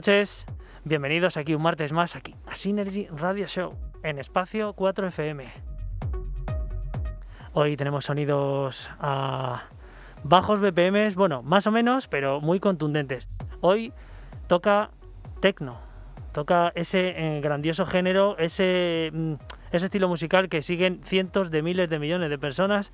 Noches, bienvenidos aquí un martes más aquí a Synergy Radio Show en espacio 4FM. Hoy tenemos sonidos a bajos BPMs, bueno, más o menos, pero muy contundentes. Hoy toca techno, toca ese eh, grandioso género, ese, mm, ese estilo musical que siguen cientos de miles de millones de personas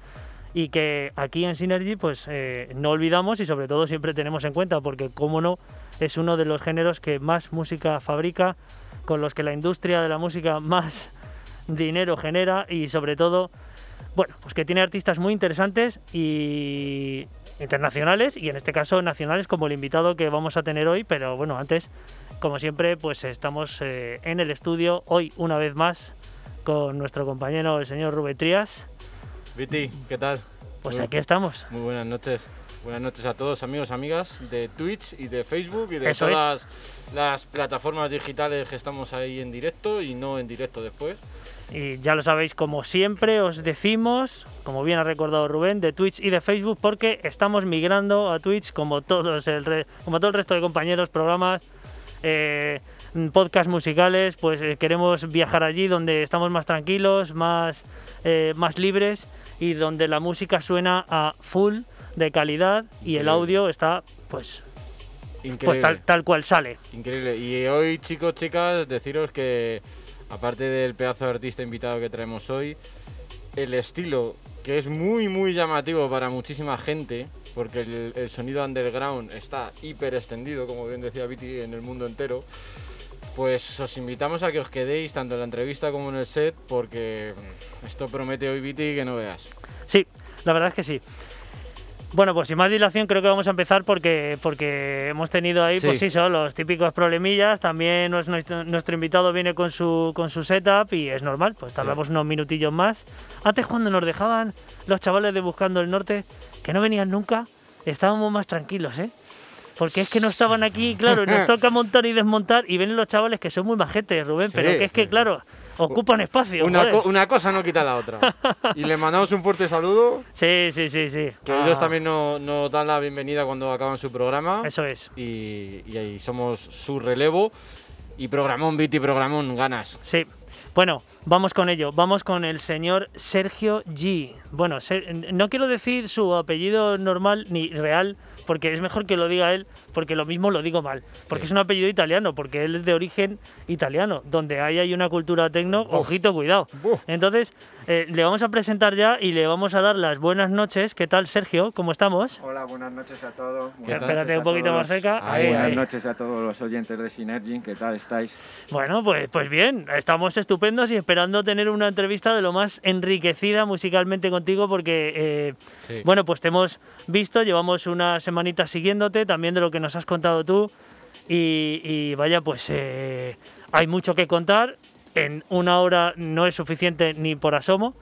y que aquí en Synergy pues eh, no olvidamos y sobre todo siempre tenemos en cuenta porque como no es uno de los géneros que más música fabrica, con los que la industria de la música más dinero genera y sobre todo, bueno, pues que tiene artistas muy interesantes y internacionales y en este caso nacionales como el invitado que vamos a tener hoy, pero bueno, antes, como siempre, pues estamos eh, en el estudio hoy una vez más con nuestro compañero el señor Rubén Trías. Viti, ¿qué tal? Pues aquí estamos. Muy buenas noches. Buenas noches a todos amigos, amigas de Twitch y de Facebook y de todas las plataformas digitales que estamos ahí en directo y no en directo después. Y ya lo sabéis, como siempre os decimos, como bien ha recordado Rubén, de Twitch y de Facebook, porque estamos migrando a Twitch como todos el como todo el resto de compañeros, programas, eh, podcast musicales, pues eh, queremos viajar allí donde estamos más tranquilos, más, eh, más libres y donde la música suena a full de calidad y el audio está pues pues tal, tal cual sale. Increíble. Y hoy, chicos, chicas, deciros que aparte del pedazo de artista invitado que traemos hoy, el estilo que es muy muy llamativo para muchísima gente, porque el, el sonido underground está hiper extendido, como bien decía Viti, en el mundo entero. Pues os invitamos a que os quedéis tanto en la entrevista como en el set, porque esto promete hoy Viti que no veas. Sí, la verdad es que sí. Bueno, pues sin más dilación creo que vamos a empezar porque, porque hemos tenido ahí, pues sí, son los típicos problemillas. También nuestro, nuestro, invitado viene con su, con su setup y es normal, pues tardamos unos minutillos más. Antes cuando nos dejaban los chavales de Buscando el Norte, que no venían nunca, estábamos más tranquilos, ¿eh? Porque es que no estaban aquí, claro, nos toca montar y desmontar y vienen los chavales que son muy majetes, Rubén, pero que es que, claro, ocupan espacio. Una, cosa no quita la otra. y le mandamos un fuerte saludo. Sí, sí, sí, sí. Que ellos ah. también nos, dan la bienvenida cuando acaban su programa. Eso es. Y, ahí somos su relevo. Y programón, Viti, programón, ganas. Sí. Bueno, vamos con ello. Vamos con el señor Sergio G. Bueno, no quiero decir su apellido normal ni real, porque es mejor que lo diga él, porque lo mismo lo digo mal, porque es un apellido italiano, porque él es de origen italiano, donde ahí hay una cultura tecno, ojito, cuidado. Entonces, eh, le vamos a presentar ya y le vamos a dar las buenas noches. ¿Qué tal, Sergio? ¿Cómo estamos? Hola, buenas noches a todos. Espérate un poquito más cerca. buenas noches a todos los oyentes de Synergy, ¿qué tal estáis? Bueno, pues, pues bien, estamos estupendos y esperando tener una entrevista de lo más enriquecida musicalmente contigo, porque, eh, bueno, pues te hemos visto, llevamos una semana manita siguiéndote, también de lo que nos has contado tú. Y, vaya, pues eh, hay mucho que contar. En una hora no es suficiente ni por asomo.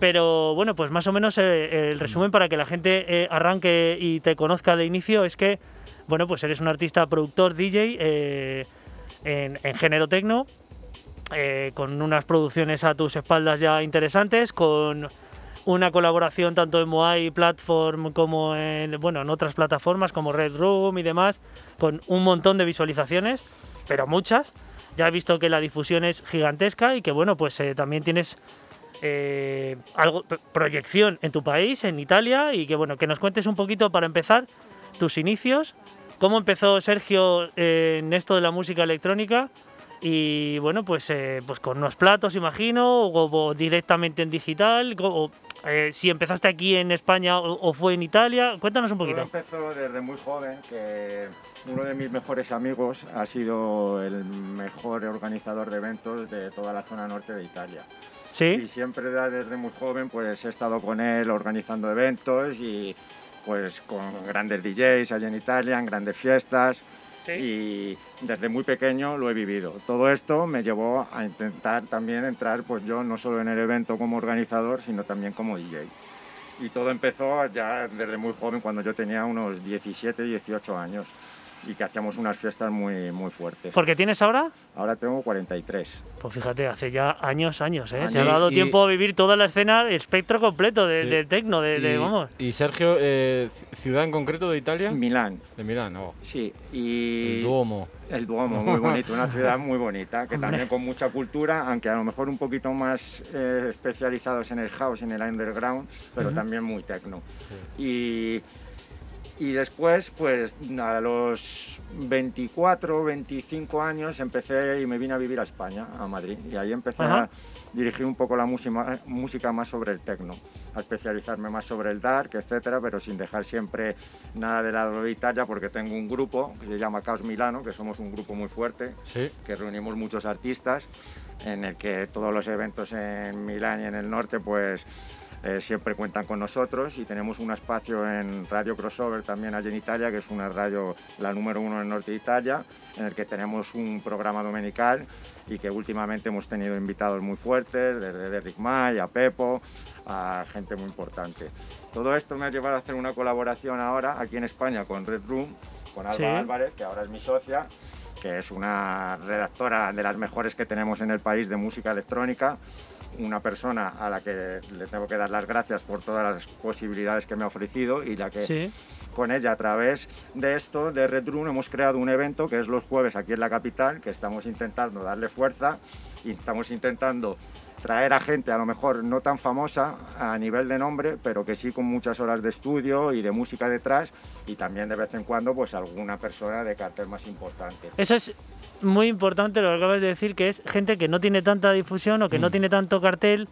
Pero bueno, pues más o menos eh, el resumen para que la gente eh, arranque y te conozca de inicio es que, bueno, pues eres un artista, productor, DJ en, en género tecno, eh, con unas producciones a tus espaldas ya interesantes, con una colaboración tanto en Moai Platform como en, bueno, en otras plataformas como Red Room y demás, con un montón de visualizaciones, pero muchas. Ya he visto que la difusión es gigantesca y que bueno, pues eh, también tienes eh, algo proyección en tu país, en Italia, y que bueno, que nos cuentes un poquito para empezar tus inicios, cómo empezó Sergio eh, en esto de la música electrónica y bueno, pues, eh, pues con unos platos, imagino, o, o directamente en digital, o, eh, si empezaste aquí en España o, o fue en Italia, cuéntanos un poquito. empezó desde muy joven, que uno de mis mejores amigos ha sido el mejor organizador de eventos de toda la zona norte de Italia. Y ¿Sí? siempre da- desde muy joven pues he estado con él organizando eventos y pues con grandes DJs allá en Italia, en grandes fiestas Y desde muy pequeño lo he vivido. Todo esto me llevó a intentar también entrar pues yo no solo en el evento como organizador, sino también como DJ. Y todo empezó ya desde muy joven, cuando yo tenía unos 17, 18 años y que hacíamos unas fiestas muy, muy fuertes. ¿Porque tienes ahora? Ahora tengo 43. Pues fíjate, hace ya años, años, ¿eh? Te ha Años, dado y- tiempo a vivir toda la escena, el espectro completo de- Sí. del tecno, de, de- y, vamos. y Sergio, eh, ciudad en concreto de Italia? Milán, De Milán, oh, sí. Y el Duomo. El Duomo, muy bonito, una ciudad muy bonita, que Hombre. también con mucha cultura, aunque a lo mejor un poquito más eh, especializados en el house, en el underground, pero Ujú. también muy techno. Y, y después, pues a los 24, 25 años empecé y me vine a vivir a España, a Madrid, y ahí empecé Ajá. a dirigir un poco la música, música más sobre el techno, a especializarme más sobre el dark, etcétera, pero sin dejar siempre nada de lado de Italia, porque tengo un grupo que se llama Caos Milano, que somos un grupo muy fuerte, Sí. que reunimos muchos artistas, en el que todos los eventos en Milán y en el norte, pues eh, siempre cuentan con nosotros y tenemos un espacio en Radio Crossover también allí en Italia, que es una radio, la número uno en el norte de Italia, en el que tenemos un programa dominical y que últimamente hemos tenido invitados muy fuertes, desde Derrick May a Pepo, a gente muy importante. Todo esto me ha llevado a hacer una colaboración ahora aquí en España con Red Room, con Alba Sí. Álvarez, que ahora es mi socia, que es una redactora de las mejores que tenemos en el país de música electrónica, una persona a la que le tengo que dar las gracias por todas las posibilidades que me ha ofrecido y la que Sí. con ella a través de esto, de Red Room, hemos creado un evento que es los jueves aquí en la capital, que estamos intentando darle fuerza y estamos intentando traer a gente a lo mejor no tan famosa a nivel de nombre, pero que sí con muchas horas de estudio y de música detrás y también de vez en cuando pues alguna persona de cartel más importante. Eso es muy importante lo que acabas de decir, que es gente que no tiene tanta difusión o que no Mm. tiene tanto cartel,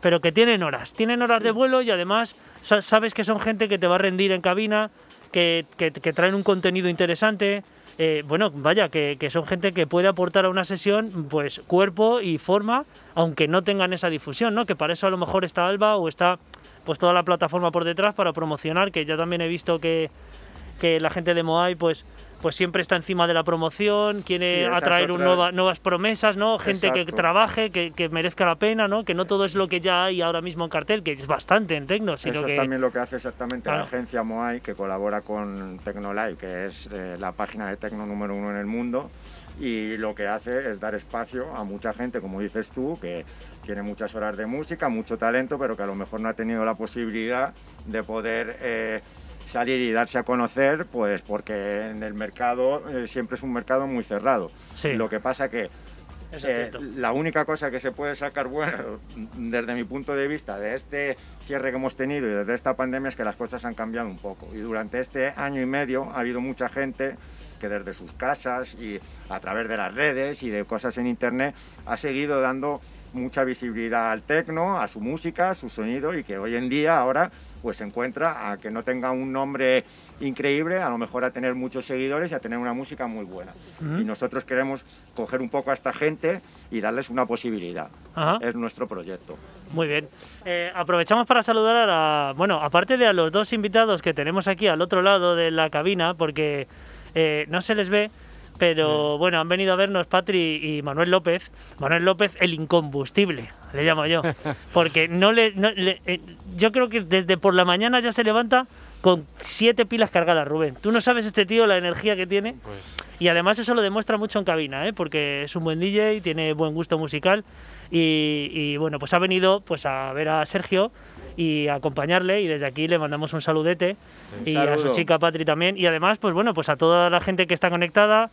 pero que tienen horas. Tienen horas de vuelo y además sa- sabes que son gente que te va a rendir en cabina, que, que- que traen un contenido interesante. eh, bueno, vaya, que, que son gente que puede aportar a una sesión pues cuerpo y forma, aunque no tengan esa difusión, ¿no? Que para eso a lo mejor está Alba o está pues toda la plataforma por detrás para promocionar, que ya también he visto que, que la gente de Moai pues, pues siempre está encima de la promoción, quiere atraer un nueva- nuevas promesas, ¿no? Gente que trabaje, que, que merezca la pena, ¿no? Que no todo es lo que ya hay ahora mismo en cartel, que es bastante en Tecno, sino Eso que... es también lo que hace exactamente Claro. la agencia Moai, que colabora con Tecnolive, que es eh, la página de tecno número uno en el mundo. Y lo que hace es dar espacio a mucha gente, como dices tú, que tiene muchas horas de música, mucho talento, pero que a lo mejor no ha tenido la posibilidad de poder eh, salir y darse a conocer, pues porque en el mercado eh, siempre es un mercado muy cerrado. Sí. Lo que pasa que eh, la única cosa que se puede sacar bueno desde mi punto de vista de este cierre que hemos tenido y desde esta pandemia es que las cosas han cambiado un poco y durante este año y medio ha habido mucha gente que desde sus casas y a través de las redes y de cosas en internet ha seguido dando mucha visibilidad al tecno, a su música, a su sonido y que hoy en día ahora pues se encuentra a que no tenga un nombre increíble, a lo mejor a tener muchos seguidores y a tener una música muy buena. Ujú. Y nosotros queremos coger un poco a esta gente y darles una posibilidad. Ajá. Es nuestro proyecto. Muy bien. Eh, aprovechamos para saludar a, bueno, aparte de a los dos invitados que tenemos aquí al otro lado de la cabina, porque eh, no se les ve, Pero bueno, han venido a vernos Patri y Manuel López. Manuel López, el incombustible, le llamo yo. Porque no le, no le- eh, yo creo que desde por la mañana ya se levanta con siete pilas cargadas, Rubén. Tú no sabes este tío la energía que tiene. Pues Y además eso lo demuestra mucho en cabina, ¿eh? porque es un buen DJ, tiene buen gusto musical y, y, bueno, pues ha venido pues a ver a Sergio y acompañarle y desde aquí le mandamos un saludete y a su chica Patri también y además pues bueno, pues a toda la gente que está conectada,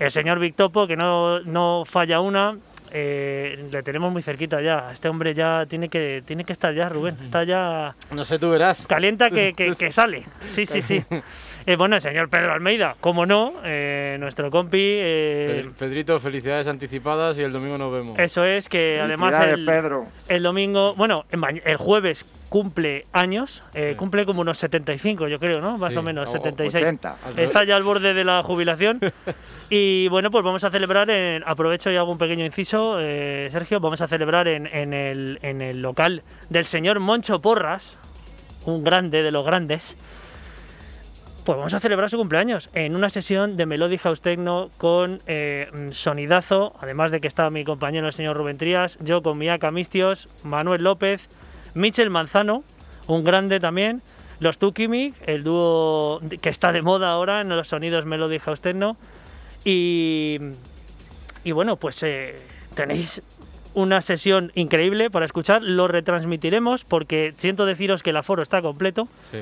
el señor Victopo que no, no falla una, eh, le tenemos muy cerquita ya, este hombre ya tiene que, tiene que estar ya, Rubén, está ya no sé, tú verás. calienta que, que- que sale. Sí, sí, sí. Eh, bueno, el señor Pedro Almeida, como no, eh, nuestro compi. eh, Pe- Pedrito, felicidades anticipadas y el domingo nos vemos. eso es que además el, Pedro. el domingo, bueno, el jueves cumple años, eh, Sí. cumple como unos 75, yo creo, ¿no? Más Sí, o menos, O- 76. 80. Al revés. Está ya al borde de la jubilación. y bueno, pues vamos a celebrar, en, aprovecho y hago un pequeño inciso, eh, Sergio, vamos a celebrar en, en el, en el local del señor Moncho Porras, un grande de los grandes. Pues vamos a celebrar su cumpleaños en una sesión de Melody House Techno con eh, mm, sonidazo, además de que está mi compañero el señor Rubén Trías, yo con Miaka Mistios, Manuel López, Michel Manzano, un grande también, los Tukimik, el dúo que está de moda ahora en los sonidos Melody House Techno, y, y bueno, pues eh, tenéis una sesión increíble para escuchar, lo retransmitiremos porque siento deciros que el aforo está completo. Sí,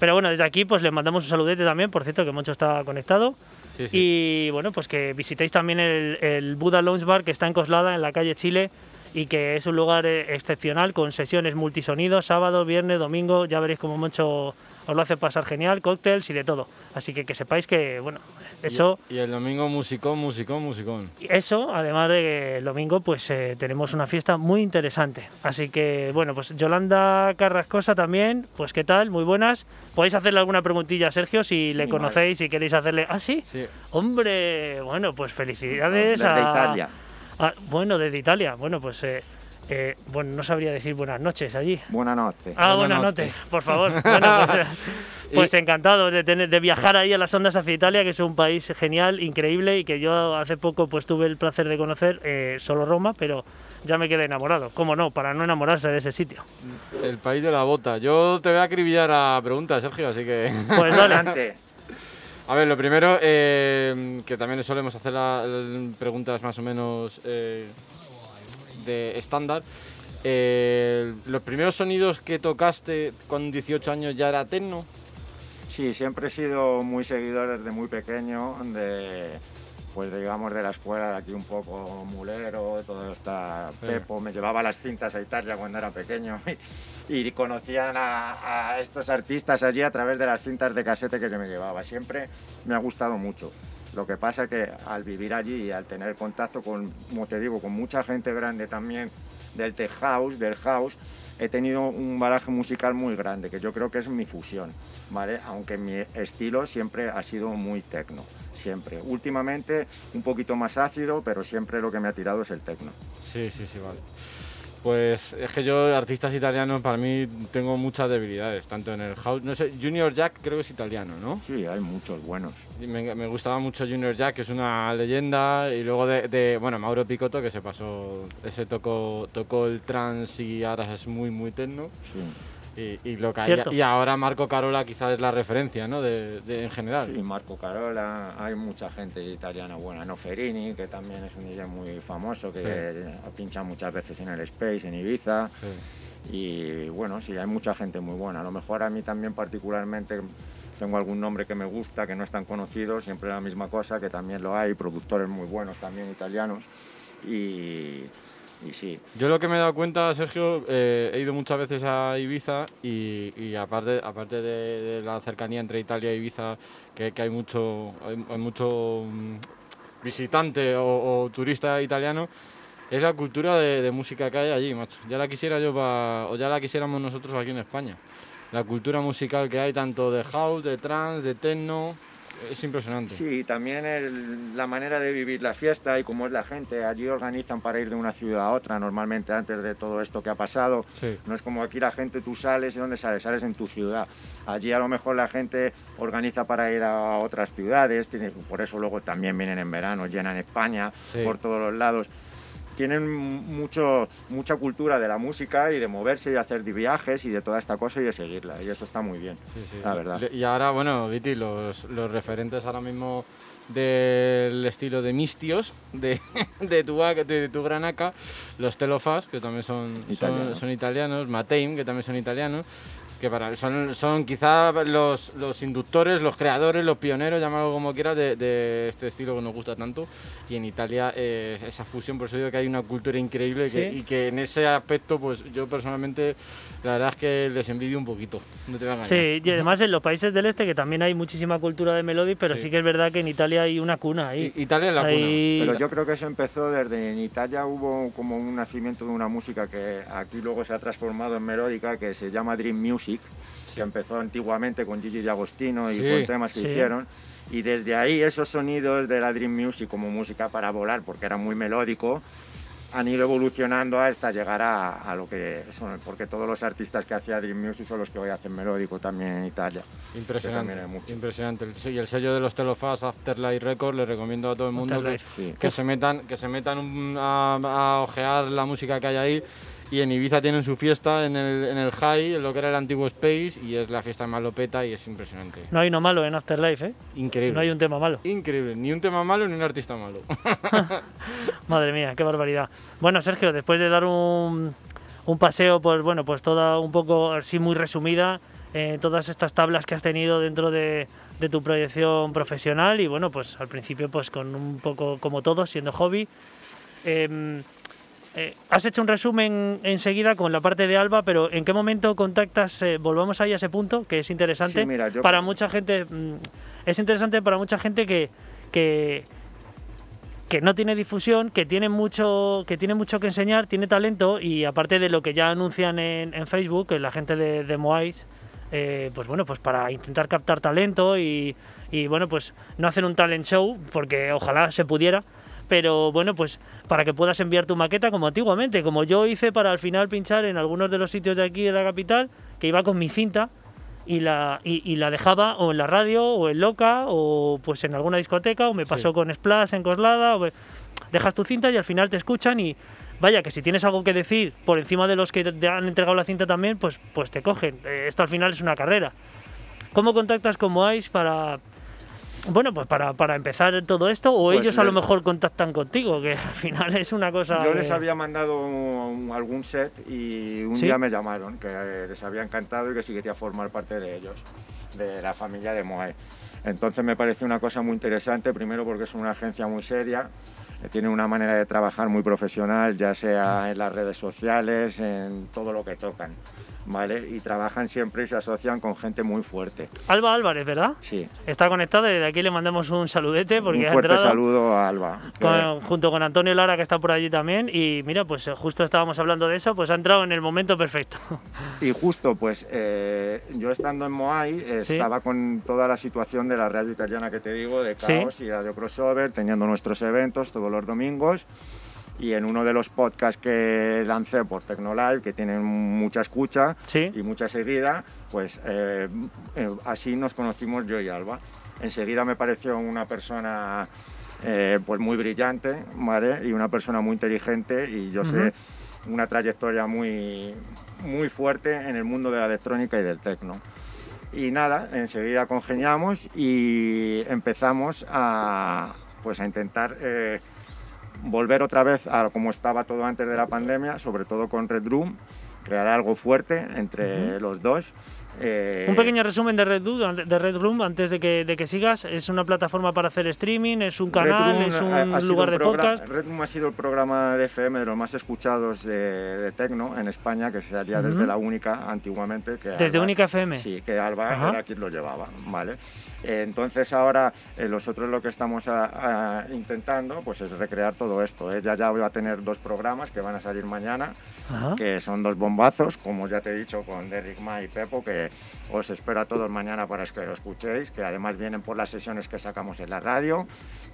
Pero bueno, desde aquí pues le mandamos un saludete también, por cierto que Moncho está conectado. sí, sí. Y bueno, pues que visitéis también el, el Buda Lounge Bar que está en Coslada, en la calle Chile, y que es un lugar eh, excepcional con sesiones multisonidos, sábado, viernes, domingo, ya veréis como Moncho os lo hace pasar genial, cócteles y de todo. Así que que sepáis que, bueno, eso... Y, el domingo musicón, musicón, musicón. Eso, además de que el domingo, pues eh, tenemos una fiesta muy interesante. Así que, bueno, pues Yolanda Carrascosa también, pues qué tal, muy buenas. Podéis hacerle alguna preguntilla a Sergio si Sí, le conocéis, si queréis hacerle. Ah, sí, Sí, hombre, bueno, pues felicidades Desde a. Italia. A- bueno, desde Italia. Bueno, pues. eh, eh, bueno, no sabría decir buenas noches allí. Buenas noches. Ah, Buenas buenas noches. noches, por favor. Bueno, pues, eh, pues Y- encantado de, tener, de viajar ahí a las ondas hacia Italia, que es un país genial, increíble y que yo hace poco pues tuve el placer de conocer, eh, solo Roma, pero ya me quedé enamorado. ¿Cómo no? Para no enamorarse de ese sitio. el país de la bota. Yo te voy a acribillar a preguntas, Sergio, así que... Pues dale. Adelante. A ver, lo primero, eh, que también solemos hacer la- preguntas más o menos eh, de estándar. Eh, ¿Los primeros sonidos que tocaste con 18 años ya era techno? Sí, siempre he sido muy seguidor desde muy pequeño de, pues digamos, de la escuela de aquí un poco mulero, todo está Sí. Pepo, me llevaba las cintas a Italia cuando era pequeño y, y conocían a, a estos artistas allí a través de las cintas de casete que yo me llevaba. Siempre me ha gustado mucho. Lo que pasa que al vivir allí y al tener contacto con, como te digo, con mucha gente grande también del tech house, del house, he tenido un baraje musical muy grande, que yo creo que es mi fusión, ¿vale? Aunque mi estilo siempre ha sido muy tecno, siempre. Últimamente un poquito más ácido, pero siempre lo que me ha tirado es el tecno. Sí, sí, sí, vale. Pues es que yo, artistas italianos, para mí tengo muchas debilidades, tanto en el house, no sé, Junior Jack creo que es italiano, ¿no? Sí, hay muchos buenos. Y Me, me gustaba mucho Junior Jack, que es una leyenda, y luego de, de, bueno, Mauro Picotto, que se pasó, ese tocó, tocó el trance y ahora es muy, muy techno, Sí, y, y lo que hay- Cierto. y ahora Marco Carola quizás es la referencia, ¿no? De, de- en general. sí, Marco Carola, hay mucha gente italiana buena. Noferini, que también es un DJ muy famoso, que pincha muchas veces en el Space, en Ibiza. Sí. Y bueno, sí, hay mucha gente muy buena. A lo mejor a mí también particularmente tengo algún nombre que me gusta, que no es tan conocido, siempre la misma cosa, que también lo hay, productores muy buenos también italianos. Y, Yo lo que me he dado cuenta, Sergio, eh, he ido muchas veces a Ibiza y, aparte, aparte de, la cercanía entre Italia e Ibiza, que, hay mucho, hay, mucho mm, visitante o, o turista italiano, es la cultura de, de música que hay allí, macho. Ya la quisiera yo pa- o ya la quisiéramos nosotros aquí en España. La cultura musical que hay tanto de house, de trance, de techno. Es impresionante. Sí, también el- la manera de vivir la fiesta y cómo es la gente. Allí organizan para ir de una ciudad a otra, normalmente antes de todo esto que ha pasado. Sí. No es como aquí la gente, tú sales y ¿dónde sales? Sales en tu ciudad. Allí a lo mejor la gente organiza para ir a otras ciudades, tiene- por eso luego también vienen en verano, llenan España Sí. por todos los lados. Tienen mucho, mucha cultura de la música y de moverse y de hacer viajes y de toda esta cosa y de seguirla. Y eso está muy bien, Sí, sí. la verdad. Y ahora, bueno, Viti, los, los referentes ahora mismo del estilo de Mistios, de, de, tu, de tu Granaca, los Telofas, que también son son- son, italianos, Mateim, que también son italianos, que para, son, son quizá los, los inductores, los creadores, los pioneros, llámalo como quieras, de, de este estilo que nos gusta tanto. Y en Italia eh, esa fusión, por eso digo que hay una cultura increíble y que- Sí. y que en ese aspecto, pues yo personalmente, la verdad es que les envidio un poquito, no te voy a. Sí, y además en los países del este que también hay muchísima cultura de melody, pero sí, Sí. que es verdad que en Italia hay una cuna ahí. I- Italia es la cuna. Ahí- Pero yo creo que eso empezó desde en Italia hubo como un nacimiento de una música que aquí luego se ha transformado en melódica que se llama Dream Music, que empezó antiguamente con Gigi D'Agostino y Sí, con temas que sí. hicieron. Y desde ahí esos sonidos de la Dream Music como música para volar, porque era muy melódico, han ido evolucionando hasta llegar a, a lo que son, porque todos los artistas que hacía Dream Music son los que hoy hacen melódico también en Italia. Impresionante, impresionante. Sí, y el sello de los Telofast Afterlife Records le recomiendo a todo el mundo que. Sí. que se metan, que se metan un- a, a ojear la música que hay ahí. Y en Ibiza tienen su fiesta en el, en el High, en lo que era el antiguo Space, y es la fiesta más lopeta y es impresionante. No hay uno malo en Afterlife, ¿eh? Increíble. No hay un tema malo. Increíble, ni un tema malo ni un artista malo. Madre mía, qué barbaridad. Bueno, Sergio, después de dar un, un paseo, pues bueno, pues toda un poco así muy resumida, eh, todas estas tablas que has tenido dentro de, de tu proyección profesional y bueno, pues al principio pues con un poco como todo, siendo hobby. Em, eh, has hecho un resumen enseguida con la parte de Alba, pero ¿en qué momento contactas? eh, volvamos ahí a ese punto, que es interesante. Sí, mira, yo- para mucha gente, mm, es interesante para mucha gente que, que, que no tiene difusión, que tiene mucho que tiene mucho que enseñar, tiene talento y aparte de lo que ya anuncian en, en Facebook, la gente de, de Moais, eh, pues bueno, pues para intentar captar talento y, y bueno, pues no hacer un talent show, porque ojalá se pudiera, pero bueno, pues para que puedas enviar tu maqueta como antiguamente, como yo hice para al final pinchar en algunos de los sitios de aquí de la capital, que iba con mi cinta y la, y, y la dejaba o en la radio o en Loca o pues en alguna discoteca o me pasó Sí. con Splash en Coslada o dejas tu cinta y al final te escuchan y vaya que si tienes algo que decir por encima de los que te han entregado la cinta también pues pues te cogen Eh, esto al final es una carrera ¿cómo contactas con Moais para bueno pues para, para empezar todo esto o Pues ellos a lo mejor contactan contigo que al final es una cosa Yo les había mandado un- algún set y un ¿Sí? día me llamaron, que les había encantado y que sí quería formar parte de ellos, de la familia de Moe. Entonces me pareció una cosa muy interesante, primero porque es una agencia muy seria, eh, tiene una manera de trabajar muy profesional, ya sea en las redes sociales, en todo lo que tocan, ¿vale? Y trabajan siempre y se asocian con gente muy fuerte, Alba Álvarez ¿verdad? sí. está conectada y desde aquí le mandamos un saludete porque un ha fuerte entrado saludo a Alba. con- junto con Antonio Lara que está por allí también y mira pues eh, justo estábamos hablando de eso pues ha entrado en el momento perfecto Y justo, pues eh, yo estando en Moai Sí. estaba con toda la situación de la radio italiana que te digo, de Sí. Caos y Radio Crossover, teniendo nuestros eventos todos los domingos. Y en uno de los podcasts que lancé por Tecnolive, que tienen mucha escucha sí y mucha seguida, pues eh, eh, así nos conocimos yo y Alba. Enseguida me pareció una persona eh, pues muy brillante, ¿vale? Y una persona muy inteligente y yo sé una trayectoria muy, muy fuerte en el mundo de la electrónica y del tecno. Y nada, enseguida congeniamos y empezamos a, pues a intentar eh, volver otra vez a como estaba todo antes de la pandemia, sobre todo con Red Room, crear algo fuerte entre los dos. Eh, un pequeño resumen de Red, Room, de Red Room antes de que, de que sigas es una plataforma para hacer streaming es un canal Room es ha- un ha sido lugar un de podcast Red Room ha sido el programa de FM de los más escuchados de, de tecno en España, que se salía desde Ujú. la Única antiguamente. Que desde Alba- Única FM Sí, que Alba Ajá. era quien lo llevaba, ¿vale? Eh, entonces ahora eh, nosotros lo que estamos a- a- intentando pues es recrear todo esto. Ella ya va a tener dos programas que van a salir mañana, Ajá. que son dos bombazos, como ya te he dicho, con Derrick Ma y Pepo, que os espero a todos mañana para que lo escuchéis, que además vienen por las sesiones que sacamos en la radio.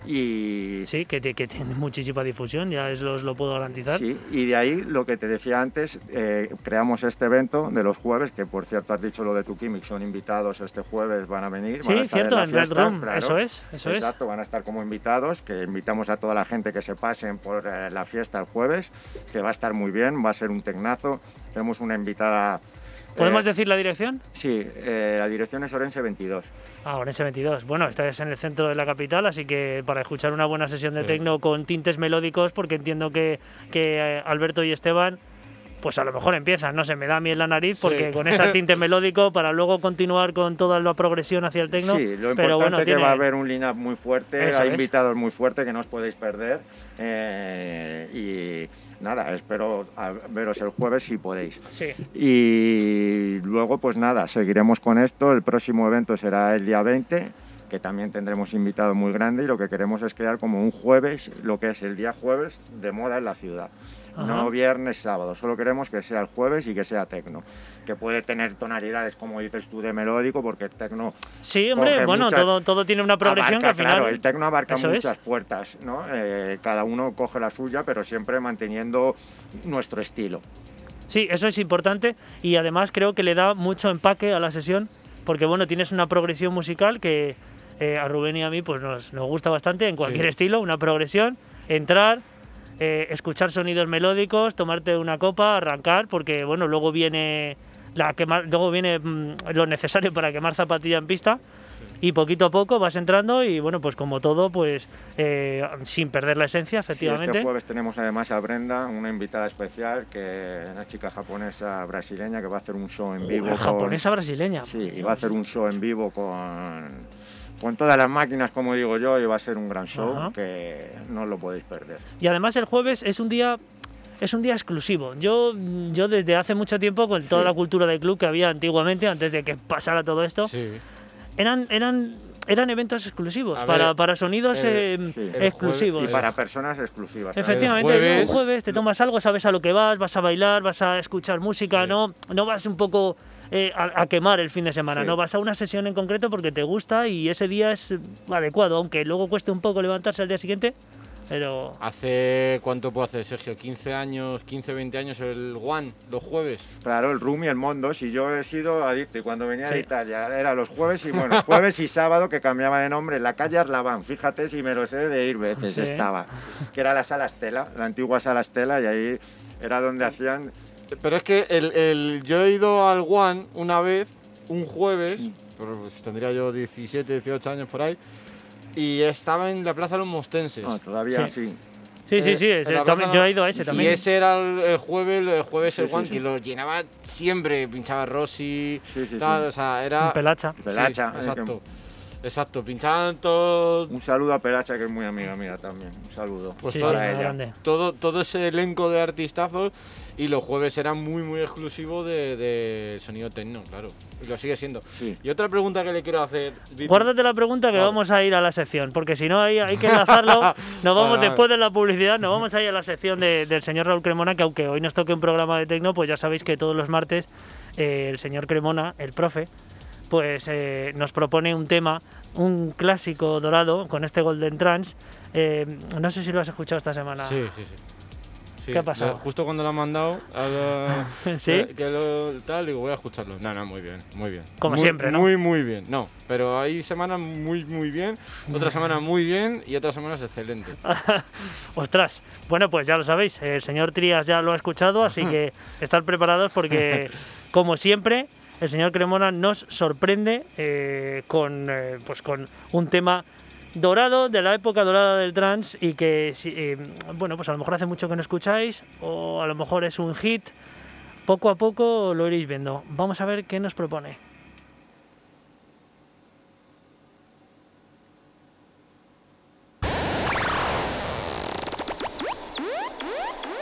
Y Sí, que, que tiene muchísima difusión, ya es, os lo puedo garantizar. Sí, y de ahí lo que te decía antes, eh, creamos este evento de los jueves, que por cierto has dicho lo de tu Químic, son invitados este jueves, van a venir. van a Sí, estar cierto, la en Red Room, claro. eso es, eso es. Exacto, van a estar como invitados, que invitamos a toda la gente que se pasen por eh, la fiesta el jueves, que va a estar muy bien, va a ser un tecnazo. Tenemos una invitada. ¿Podemos eh, decir la dirección? Sí, eh, la dirección es Orense 22. Ah, Orense 22. Bueno, esta es en el centro de la capital, así que para escuchar una buena sesión de Sí. tecno con tintes melódicos, porque entiendo que, que eh, Alberto y Esteban, pues a lo mejor empiezan, no sé, me da miel la nariz, porque Sí. con ese tinte melódico, para luego continuar con toda la progresión hacia el tecno. Sí, lo importante pero bueno, es que tiene- va a haber un line-up muy fuerte, Eso hay es. invitados muy fuertes que no os podéis perder. eh, y nada, espero veros el jueves si podéis. Sí. Y luego, pues nada, seguiremos con esto. El próximo evento será el día 20, que también tendremos invitado muy grande. Y lo que queremos es crear como un jueves, lo que es el día jueves de moda en la ciudad. Ajá. No viernes, sábado. Solo queremos que sea el jueves y que sea tecno. Que puede tener tonalidades, como dices tú, de melódico, porque el tecno Sí, hombre, bueno, muchas- todo, todo tiene una progresión abarca, que al final. Claro, el tecno abarca es. muchas puertas, ¿no? Eh, cada uno coge la suya, pero siempre manteniendo nuestro estilo. Sí, eso es importante y además creo que le da mucho empaque a la sesión porque bueno, tienes una progresión musical que eh, a Rubén y a mí pues nos, nos gusta bastante en cualquier Sí. estilo, una progresión, entrar, eh, escuchar sonidos melódicos, tomarte una copa, arrancar porque bueno, luego viene la quemar, luego viene mm, lo necesario para quemar zapatilla en pista y poquito a poco vas entrando y bueno, pues como todo, pues eh, sin perder la esencia, Sí, efectivamente. este jueves tenemos además a Brenda, una invitada especial, que es una chica japonesa brasileña que va a hacer un show en vivo. Con- japonesa brasileña. Sí, y va a hacer un show en vivo con, con todas las máquinas, como digo yo, y va a ser un gran show Ajá. que no os lo podéis perder. Y además el jueves es un día es un día exclusivo. Yo, yo desde hace mucho tiempo, con toda Sí. la cultura de club que había antiguamente, antes de que pasara todo esto, Sí. eran, eran, eran eventos exclusivos, para, para sonidos el- eh, sí. exclusivos. Y para personas exclusivas. Efectivamente, El jueves- un jueves te tomas algo, sabes a lo que vas, vas a bailar, vas a escuchar música, Sí. no, no vas un poco eh, a, a quemar el fin de semana, Sí. no vas a una sesión en concreto porque te gusta y ese día es adecuado, aunque luego cueste un poco levantarse al día siguiente, pero ¿Hace cuánto puedo hacer, Sergio? ¿15 años, 15, 20 años el One, los jueves? Claro, el Room y el Mondo, si yo he sido adicto y cuando venía Sí. de Italia era los jueves y bueno, jueves y sábado que cambiaba de nombre, en la calle Arlabán, fíjate si me lo sé de ir veces Sí. estaba, que era la sala Estela, la antigua sala Estela y ahí era donde hacían, Pero es que el, el- yo he ido al One una vez, un jueves, Sí. pero pues tendría yo 17, 18 años por ahí, y estaba en la Plaza de los Mostenses. no, todavía Sí. sí. sí, sí, Eh, sí, ese- también- yo he ido a ese y también. ese era el, el jueves, el jueves el Sí, One, sí. que lo llenaba siempre, pinchaba Rossi, Sí, sí, tal, sí. o sea, era... Un pelacha. Pelacha, Sí, eh, exacto. Exacto, pinchaban todo, Un saludo a Peracha que es muy amiga mía también, un saludo Pues muy ella. grande. todo, todo ese elenco de artistazos y los jueves eran muy, muy exclusivos de, de sonido techno, claro. Y lo sigue siendo. Sí. Y otra pregunta que le quiero hacer. Vitu. Guárdate la pregunta que Vale. vamos a ir a la sección, porque si no hay, hay que enlazarlo. Nos vamos Vale, vale. después de la publicidad, nos vamos a ir a la sección de- del señor Raúl Cremona, que aunque hoy nos toque un programa de tecno, pues ya sabéis que todos los martes eh, el señor Cremona, el profe, pues eh, nos propone un tema, un clásico dorado con este Golden Trance. Eh, no sé si lo has escuchado esta semana. Sí, sí, sí. Sí, ¿Qué ha pasado? la- justo cuando lo han mandado, a la- ¿Sí? que, que lo, tal, digo, voy a escucharlo. No, no, muy bien, muy bien. Como Muy- siempre, ¿no? Muy, muy bien. No, pero hay semanas muy, muy bien, otra semana muy bien y otras semanas excelente. Ostras, bueno, pues ya lo sabéis, el señor Trías ya lo ha escuchado, así que estar preparados porque, como siempre, el señor Cremona nos sorprende eh, con, eh, pues con un tema dorado de la época dorada del trance y que, si- eh, bueno, pues a lo mejor hace mucho que no escucháis o a lo mejor es un hit. Poco a poco lo iréis viendo. Vamos a ver qué nos propone.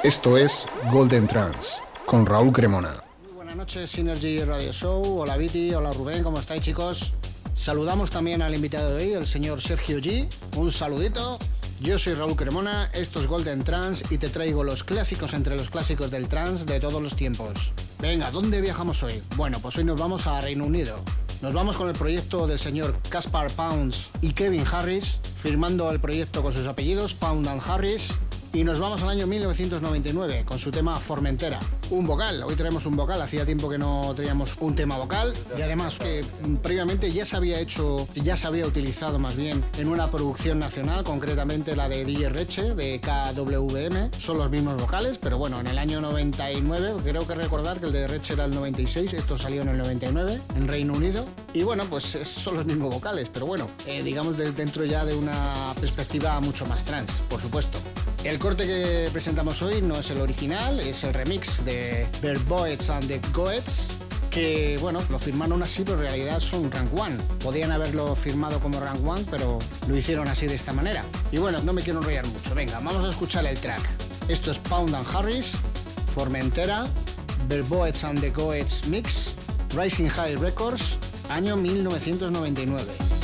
Esto es Golden Trance con Raúl Cremona. Muy buenas noches, Synergy Radio Show. Hola Viti, hola Rubén, ¿cómo estáis chicos? Saludamos también al invitado de hoy, el señor Sergio G. Un saludito. Yo soy Raúl Cremona, esto es Golden Trans y te traigo los clásicos entre los clásicos del trans de todos los tiempos. Venga, ¿dónde viajamos hoy? Bueno, pues hoy nos vamos a Reino Unido. Nos vamos con el proyecto del señor Caspar Pounds y Kevin Harris, firmando el proyecto con sus apellidos Pound and Harris y nos vamos al año 1999 con su tema Formentera. Un vocal, hoy tenemos un vocal, hacía tiempo que no teníamos un tema vocal y además que mm, previamente ya se había hecho, ya se había utilizado más bien en una producción nacional, concretamente la de DJ Reche de KWM. Son los mismos vocales, pero bueno, en el año 99, creo que recordar que el de Reche era el 96, esto salió en el 99 en Reino Unido. Y bueno, pues son los mismos vocales, pero bueno, eh, digamos dentro ya de una perspectiva mucho más trans, por supuesto. El corte que presentamos hoy no es el original, es el remix de Boys and the Goets, que bueno, lo firmaron así, pero en realidad son Rank One. Podían haberlo firmado como Rank One, pero lo hicieron así de esta manera. Y bueno, no me quiero enrollar mucho, venga, vamos a escuchar el track. Esto es Pound and Harris, Formentera, Boys and the Goets Mix, Rising High Records, año 1999.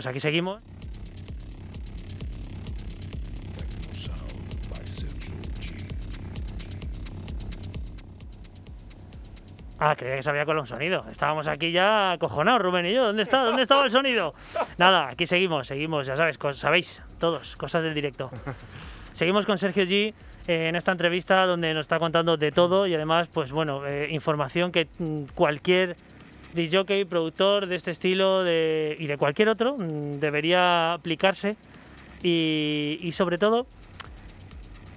Pues aquí seguimos. Ah, creía que se había colado un sonido. Estábamos aquí ya acojonados, Rubén y yo. ¿Dónde está? ¿Dónde estaba el sonido? Nada, aquí seguimos, seguimos, ya sabes, sabéis, todos, cosas del directo. Seguimos con Sergio G eh, en esta entrevista donde nos está contando de todo y además, pues bueno, eh, información que mm, cualquier disjockey, productor de este estilo de- y de cualquier otro mm, debería aplicarse. Y, y sobre todo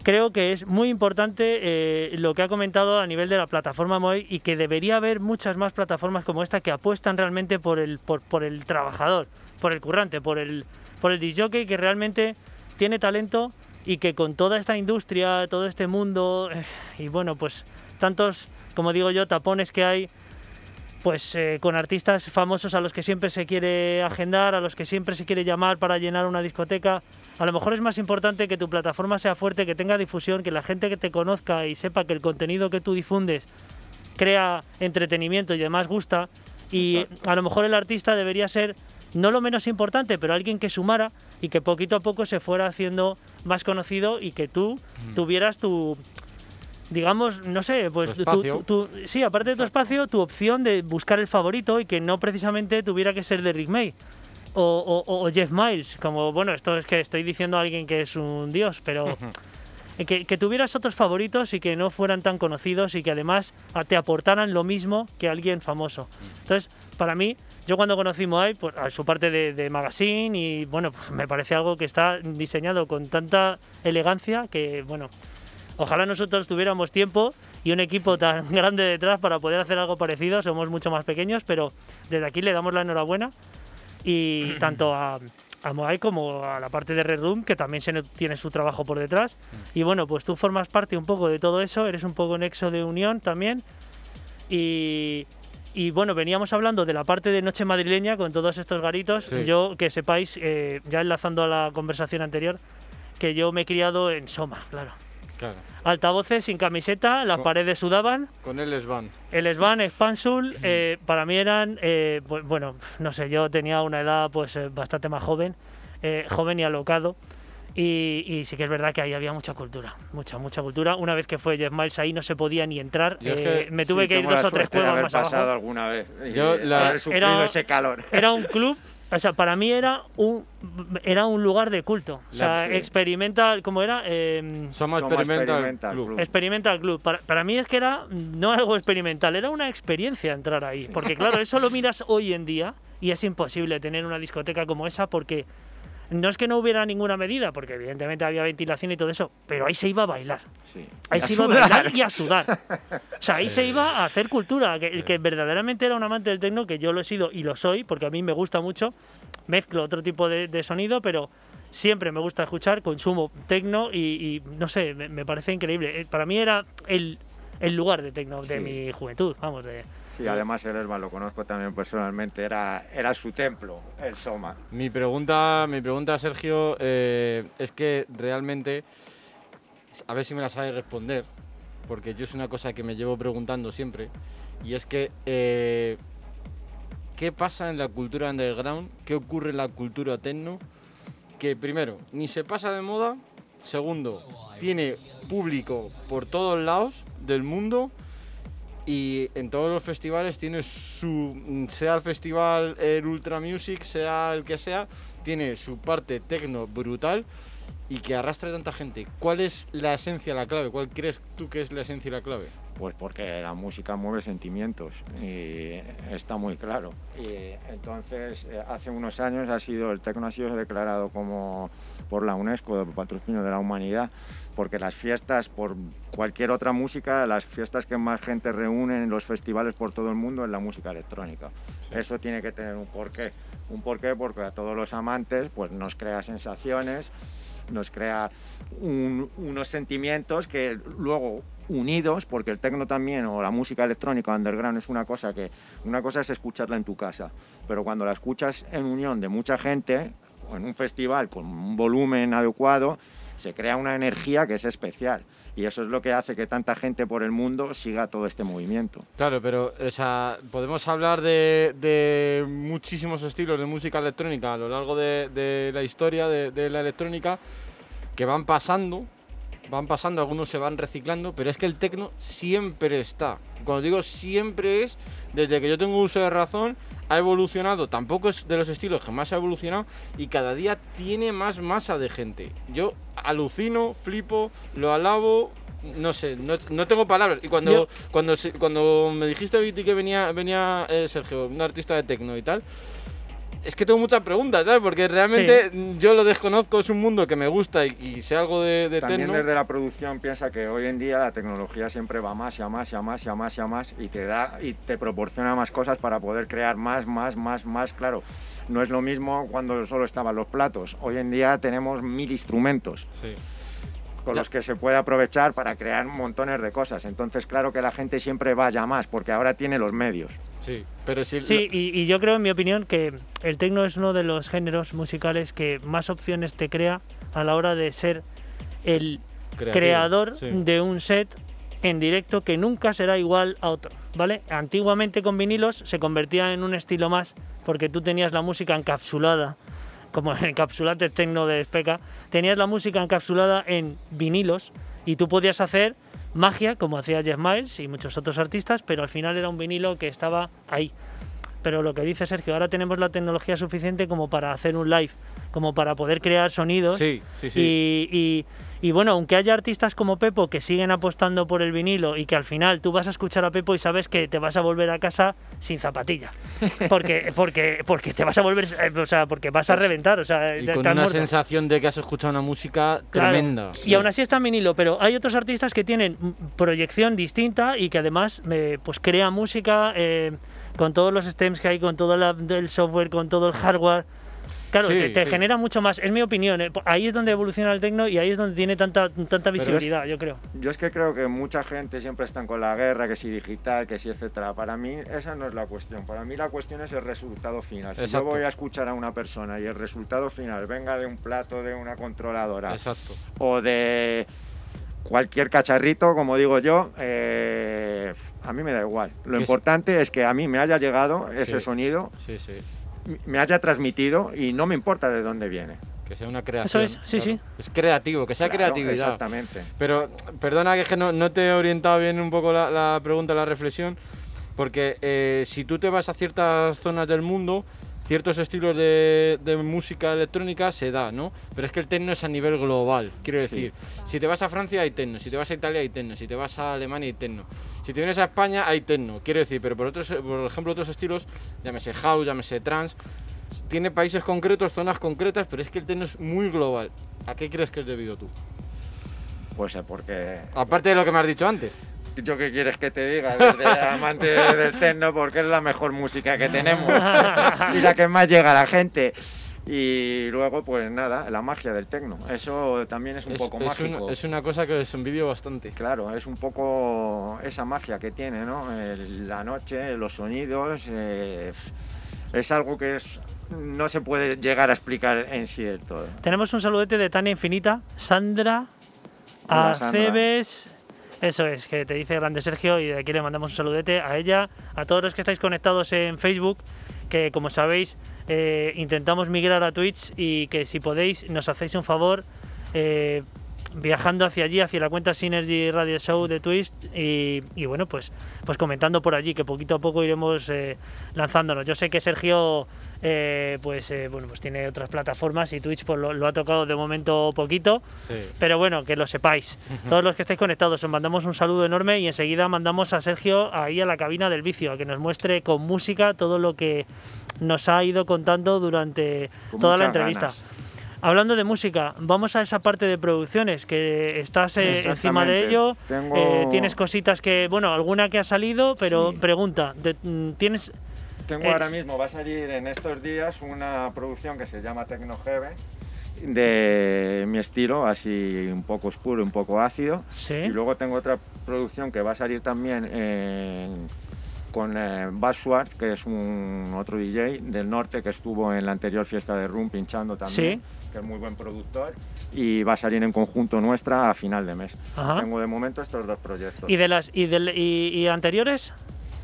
creo que es muy importante eh, lo que ha comentado a nivel de la plataforma MOI y que debería haber muchas más plataformas como esta que apuestan realmente por el, por, por el trabajador, por el currante, por el, por el disjockey que realmente tiene talento y que con toda esta industria, todo este mundo eh, y bueno, pues tantos, como digo yo, tapones que hay, pues eh, con artistas famosos a los que siempre se quiere agendar, a los que siempre se quiere llamar para llenar una discoteca. A lo mejor es más importante que tu plataforma sea fuerte, que tenga difusión, que la gente que te conozca y sepa que el contenido que tú difundes crea entretenimiento y además gusta. Y a lo mejor el artista debería ser no lo menos importante, pero alguien que sumara y que poquito a poco se fuera haciendo más conocido y que tú tuvieras tu, digamos, no sé, pues Tu tu- tu- tu- sí, aparte de tu espacio, tu opción de buscar el favorito y que no precisamente tuviera que ser de Rick May o, o- o Jeff Miles, como, bueno, esto es que estoy diciendo a alguien que es un dios, pero que, que tuvieras otros favoritos y que no fueran tan conocidos y que además te aportaran lo mismo que alguien famoso. Entonces, para mí, yo cuando conocí Moai, pues a su parte de, de magazine y bueno, pues me parece algo que está diseñado con tanta elegancia que, bueno, ojalá nosotros tuviéramos tiempo y un equipo tan grande detrás para poder hacer algo parecido. Somos mucho más pequeños, pero desde aquí le damos la enhorabuena y tanto a, a Moai como a la parte de Red Room, que también se tiene su trabajo por detrás. Y bueno, pues tú formas parte un poco de todo eso, eres un poco nexo de unión también. Y, y bueno, veníamos hablando de la parte de Noche Madrileña con todos estos garitos. Sí. Yo, que sepáis, eh, ya enlazando a la conversación anterior, que yo me he criado en Soma, claro. Claro. Altavoces sin camiseta, las Co- paredes sudaban. Con él les van. El Svan, Expansul, eh, para mí eran, eh, bu- bueno, no sé, yo tenía una edad pues eh, bastante más joven, eh, joven y alocado. Y, y sí que es verdad que ahí había mucha cultura, mucha, mucha cultura. Una vez que fue Jeff Miles ahí no se podía ni entrar. Yo es eh, que me tuve Sí, que ir dos o tres cuevas más pasado abajo. alguna vez Yo la- haber sufrido Era- ese calor. Era un club, o sea, para mí era un, era un lugar de culto. O sea, sí. experimental, ¿cómo era? Em, Soma Soma Experimental, Experimental Club. Club. Experimental Club. Para, para mí es que era no algo experimental, era una experiencia entrar ahí. Porque claro, eso lo miras hoy en día y es imposible tener una discoteca como esa porque no es que no hubiera ninguna medida, porque evidentemente había ventilación y todo eso, pero ahí se iba a bailar. Sí. Ahí se iba a bailar y a sudar. O sea, ahí se iba a hacer cultura. El que verdaderamente era un amante del tecno, que yo lo he sido y lo soy, porque a mí me gusta mucho. Mezclo otro tipo de, de sonido, pero siempre me gusta escuchar, consumo tecno y, y, no sé, me, me parece increíble. Eh, Para mí era el, el lugar de tecno de Sí. mi juventud, vamos, de, Sí, además el Elba lo conozco también personalmente, era, era su templo, el Soma. Mi pregunta, mi pregunta Sergio, eh, es que realmente, a ver si me la sabes responder, porque yo es una cosa que me llevo preguntando siempre, y es que, eh, ¿qué pasa en la cultura underground? ¿Qué ocurre en la cultura techno? Que primero, ni se pasa de moda, segundo, tiene público por todos lados del mundo, y en todos los festivales tiene su mm, sea el festival el Ultra Music sea el que sea tiene su parte tecno brutal y que arrastre tanta gente ¿cuál es la esencia la clave? ¿cuál crees tú que es la esencia y la clave? Pues porque la música mueve sentimientos y está muy claro. Y entonces, eh, hace unos años ha sido el tecno ha sido declarado como por la UNESCO de patrocinio de la humanidad, porque las fiestas, por cualquier otra música, las fiestas que más gente reúnen en los festivales por todo el mundo es la música electrónica. Eso tiene que tener un porqué. Un porqué porque a todos los amantes pues nos crea sensaciones, nos crea un- unos sentimientos que luego unidos, porque el tecno también o la música electrónica underground es una cosa que una cosa es escucharla en tu casa, pero cuando la escuchas en unión de mucha gente o en un festival con un volumen adecuado, se crea una energía que es especial. Y eso es lo que hace que tanta gente por el mundo siga todo este movimiento. Claro, pero o sea, podemos hablar de, muchísimos estilos de música electrónica a lo largo de, de la historia de, de la electrónica que van pasando, van pasando, algunos se van reciclando, pero es que el tecno siempre está. Cuando digo siempre es, desde que yo tengo uso de razón, ha evolucionado, tampoco es de los estilos que más ha evolucionado y cada día tiene más masa de gente. Yo alucino, flipo, lo alabo, no sé, no, no tengo palabras. Y cuando, Yo- cuando, cuando me dijiste que venía, venía eh, Sergio, un artista de tecno y tal, es que tengo muchas preguntas, ¿sabes? Porque realmente mm, yo lo desconozco, es un mundo que me gusta y, y sé algo de, de También tecno. desde la producción piensa que hoy en día la tecnología siempre va más y a más y a más y a más y a más y te da y te proporciona más cosas para poder crear más, más, más, más. Claro, no es lo mismo cuando solo estaban los platos. Hoy en día tenemos mil instrumentos Sí. Con Ya. los que se puede aprovechar para crear montones de cosas. Entonces, claro que la gente siempre vaya más porque ahora tiene los medios. Sí, pero si Sí, y, y yo creo, en mi opinión, que el tecno es uno de los géneros musicales que más opciones te crea a la hora de ser el creativo, creador sí. de un set en directo que nunca será igual a otro, ¿vale? Antiguamente con vinilos se convertía en un estilo más porque tú tenías la música encapsulada, como en encapsulate tecno de Speca, tenías la música encapsulada en vinilos y tú podías hacer magia como hacía Jeff Miles y muchos otros artistas, pero al final era un vinilo que estaba ahí. Pero lo que dice Sergio, ahora tenemos la tecnología suficiente como para hacer un live, como para poder crear sonidos Sí, sí, sí. y, y- y bueno, aunque haya artistas como Pepo que siguen apostando por el vinilo y que al final tú vas a escuchar a Pepo y sabes que te vas a volver a casa sin zapatilla. Porque, porque, porque te vas a volver, eh, o sea, porque vas a reventar, o sea, y te- con una muerto. sensación de que has escuchado una música Claro. tremenda. Y aún así está en vinilo, pero hay otros artistas que tienen proyección distinta y que además eh, pues crean música eh, con todos los stems que hay, con todo la- el software, con todo el hardware. Claro, Sí, te, te sí. genera mucho más. Es mi opinión. eh, Ahí es donde evoluciona el tecno y ahí es donde tiene tanta, tanta es- visibilidad, yo creo. Yo es que creo que mucha gente siempre están con la guerra, que si digital, que si etcétera. Para mí esa no es la cuestión. Para mí la cuestión es el resultado final. Si Exacto. yo voy a escuchar a una persona y el resultado final venga de un plato, de una controladora Exacto. o de cualquier cacharrito, como digo yo, eh, a mí me da igual. Lo importante es que a mí me haya llegado ese Sí. sonido, Sí, sí. Me haya transmitido y no me importa de dónde viene. Que sea una creación. es, sí, sí. Es creativo, que sea Claro, creatividad. Exactamente. Pero, perdona que, es que no, no te he orientado bien un poco la, la pregunta, la reflexión, porque eh, si tú te vas a ciertas zonas del mundo, ciertos estilos de, de música electrónica se da, ¿no? Pero es que el techno es a nivel global, quiero decir. Si te vas a Francia hay techno, si te vas a Italia hay techno, si te vas a Alemania hay techno. Si te vienes a España hay techno, quiero decir, pero por, otros, por ejemplo otros estilos, llámese house, llámese trance, tiene países concretos, zonas concretas, pero es que el techno es muy global. ¿A qué crees que es debido tú? Pues eh, porque Aparte de lo que me has dicho antes. ¿Yo qué quieres que te diga? Desde amante del techno, porque es la mejor música que tenemos y la que más llega a la gente. Y luego, pues nada, la magia del techno. Eso también es un Es, poco es mágico. una, es una cosa que os envidio bastante. Claro, es un poco esa magia que tiene, ¿no? El- la noche, los sonidos. eh, es algo que es, no se puede llegar a explicar en sí del todo. Tenemos un saludete de Tania Infinita, Sandra, Hola, Sandra. Eso es, que te dice grande Sergio y de aquí le mandamos un saludete a ella, a todos los que estáis conectados en Facebook, que como sabéis eh, intentamos migrar a Twitch y que si podéis nos hacéis un favor eh, viajando hacia allí, hacia la cuenta Synergy Radio Show de Twitch y, y bueno, pues, pues comentando por allí, que poquito a poco iremos eh, lanzándonos. Yo sé que Sergio eh, pues, eh, bueno, pues tiene otras plataformas y Twitch pues, lo, lo ha tocado de momento poquito, Sí. pero bueno, que lo sepáis. Todos los que estáis conectados, os mandamos un saludo enorme y enseguida mandamos a Sergio ahí a la cabina del vicio, a que nos muestre con música todo lo que nos ha ido contando durante Con toda la entrevista. ganas. Hablando de música, vamos a esa parte de producciones, que estás eh, encima de ello. Tengo- eh, tienes cositas que, bueno, alguna que ha salido, pero Sí. pregunta, mm, ¿tienes Tengo ahora mismo, va a salir en estos días una producción que se llama Tecno Heaven, de mi estilo, así un poco oscuro, un poco ácido. Sí. Y luego tengo otra producción que va a salir también en, con eh, Bas Schwartz, que es un otro DJ del norte que estuvo en la anterior fiesta de Room pinchando también, que es muy buen productor, y va a salir en conjunto nuestra a final de mes. Ajá. Tengo de momento estos dos proyectos. ¿Y de las y, del- y- y anteriores?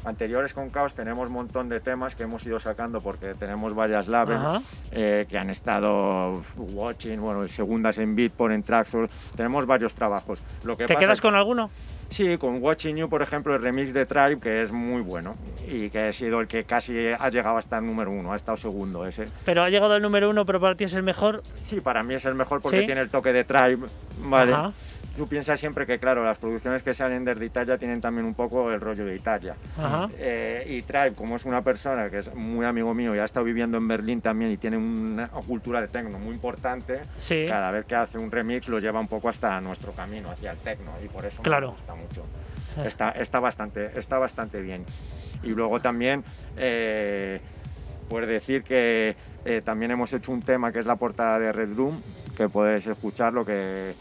Anteriores con Caos tenemos un montón de temas que hemos ido sacando porque tenemos varias labels eh, que han estado watching, bueno, segundas en Beatport, en Traxor, tenemos varios trabajos. Lo que ¿Te pasa quedas con alguno? Sí, con Watching You, por ejemplo, el remix de Tribe, que es muy bueno y que ha sido el que casi ha llegado hasta el número uno, ha estado segundo ese. Pero ha llegado al número uno, pero para ti es el mejor. Sí, para mí es el mejor porque ¿Sí? tiene el toque de Tribe, ¿vale? Ajá. Tú piensas siempre que, claro, las producciones que salen desde Italia tienen también un poco el rollo de Italia. Eh, y Tribe, como es una persona que es muy amigo mío y ha estado viviendo en Berlín también y tiene una cultura de techno muy importante, Sí. cada vez que hace un remix lo lleva un poco hasta nuestro camino, hacia el techno, y por eso Claro. me gusta mucho. Eh. Está, está, bastante, está bastante bien. Y luego también, eh, pues decir que eh, también hemos hecho un tema que es la portada de Red Room, que podéis escucharlo, que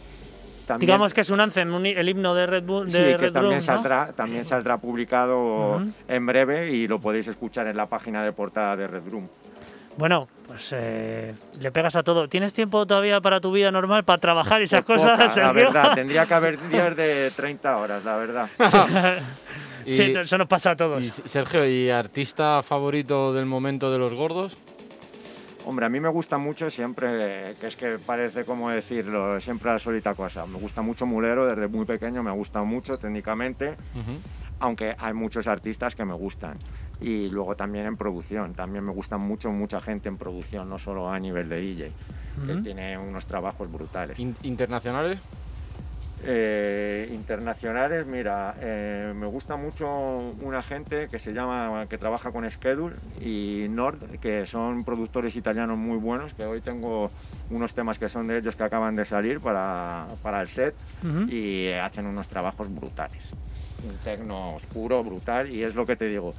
también... Digamos que es un anthem, un el himno de Red Bull. De Sí, que Red también Room, ¿no? saldrá, también saldrá publicado en breve y lo podéis escuchar en la página de portada de Red Room. Bueno, pues eh, le pegas a todo. ¿Tienes tiempo todavía para tu vida normal, para trabajar y esas Pues cosas, poca, la Sergio? verdad, tendría que haber días de 30 horas, la verdad. Y, Sí, eso nos pasa a y, todos. Sergio, ¿y artista favorito del momento de los gordos? Hombre, a mí me gusta mucho siempre, que es que parece como decirlo, siempre la solita cosa. Me gusta mucho Mulero, desde muy pequeño me gusta mucho técnicamente, Ujú. aunque hay muchos artistas que me gustan. Y luego también en producción, también me gusta mucho mucha gente en producción, no solo a nivel de DJ, que Ujú. tiene unos trabajos brutales. In- ¿Internacionales? Eh, internacionales, mira, eh, me gusta mucho una gente que se llama, que trabaja con Schedule y Nord, que son productores italianos muy buenos, que hoy tengo unos temas que son de ellos que acaban de salir para, para el set Ujú. y hacen unos trabajos brutales. Un tecno oscuro, brutal, y es lo que te digo.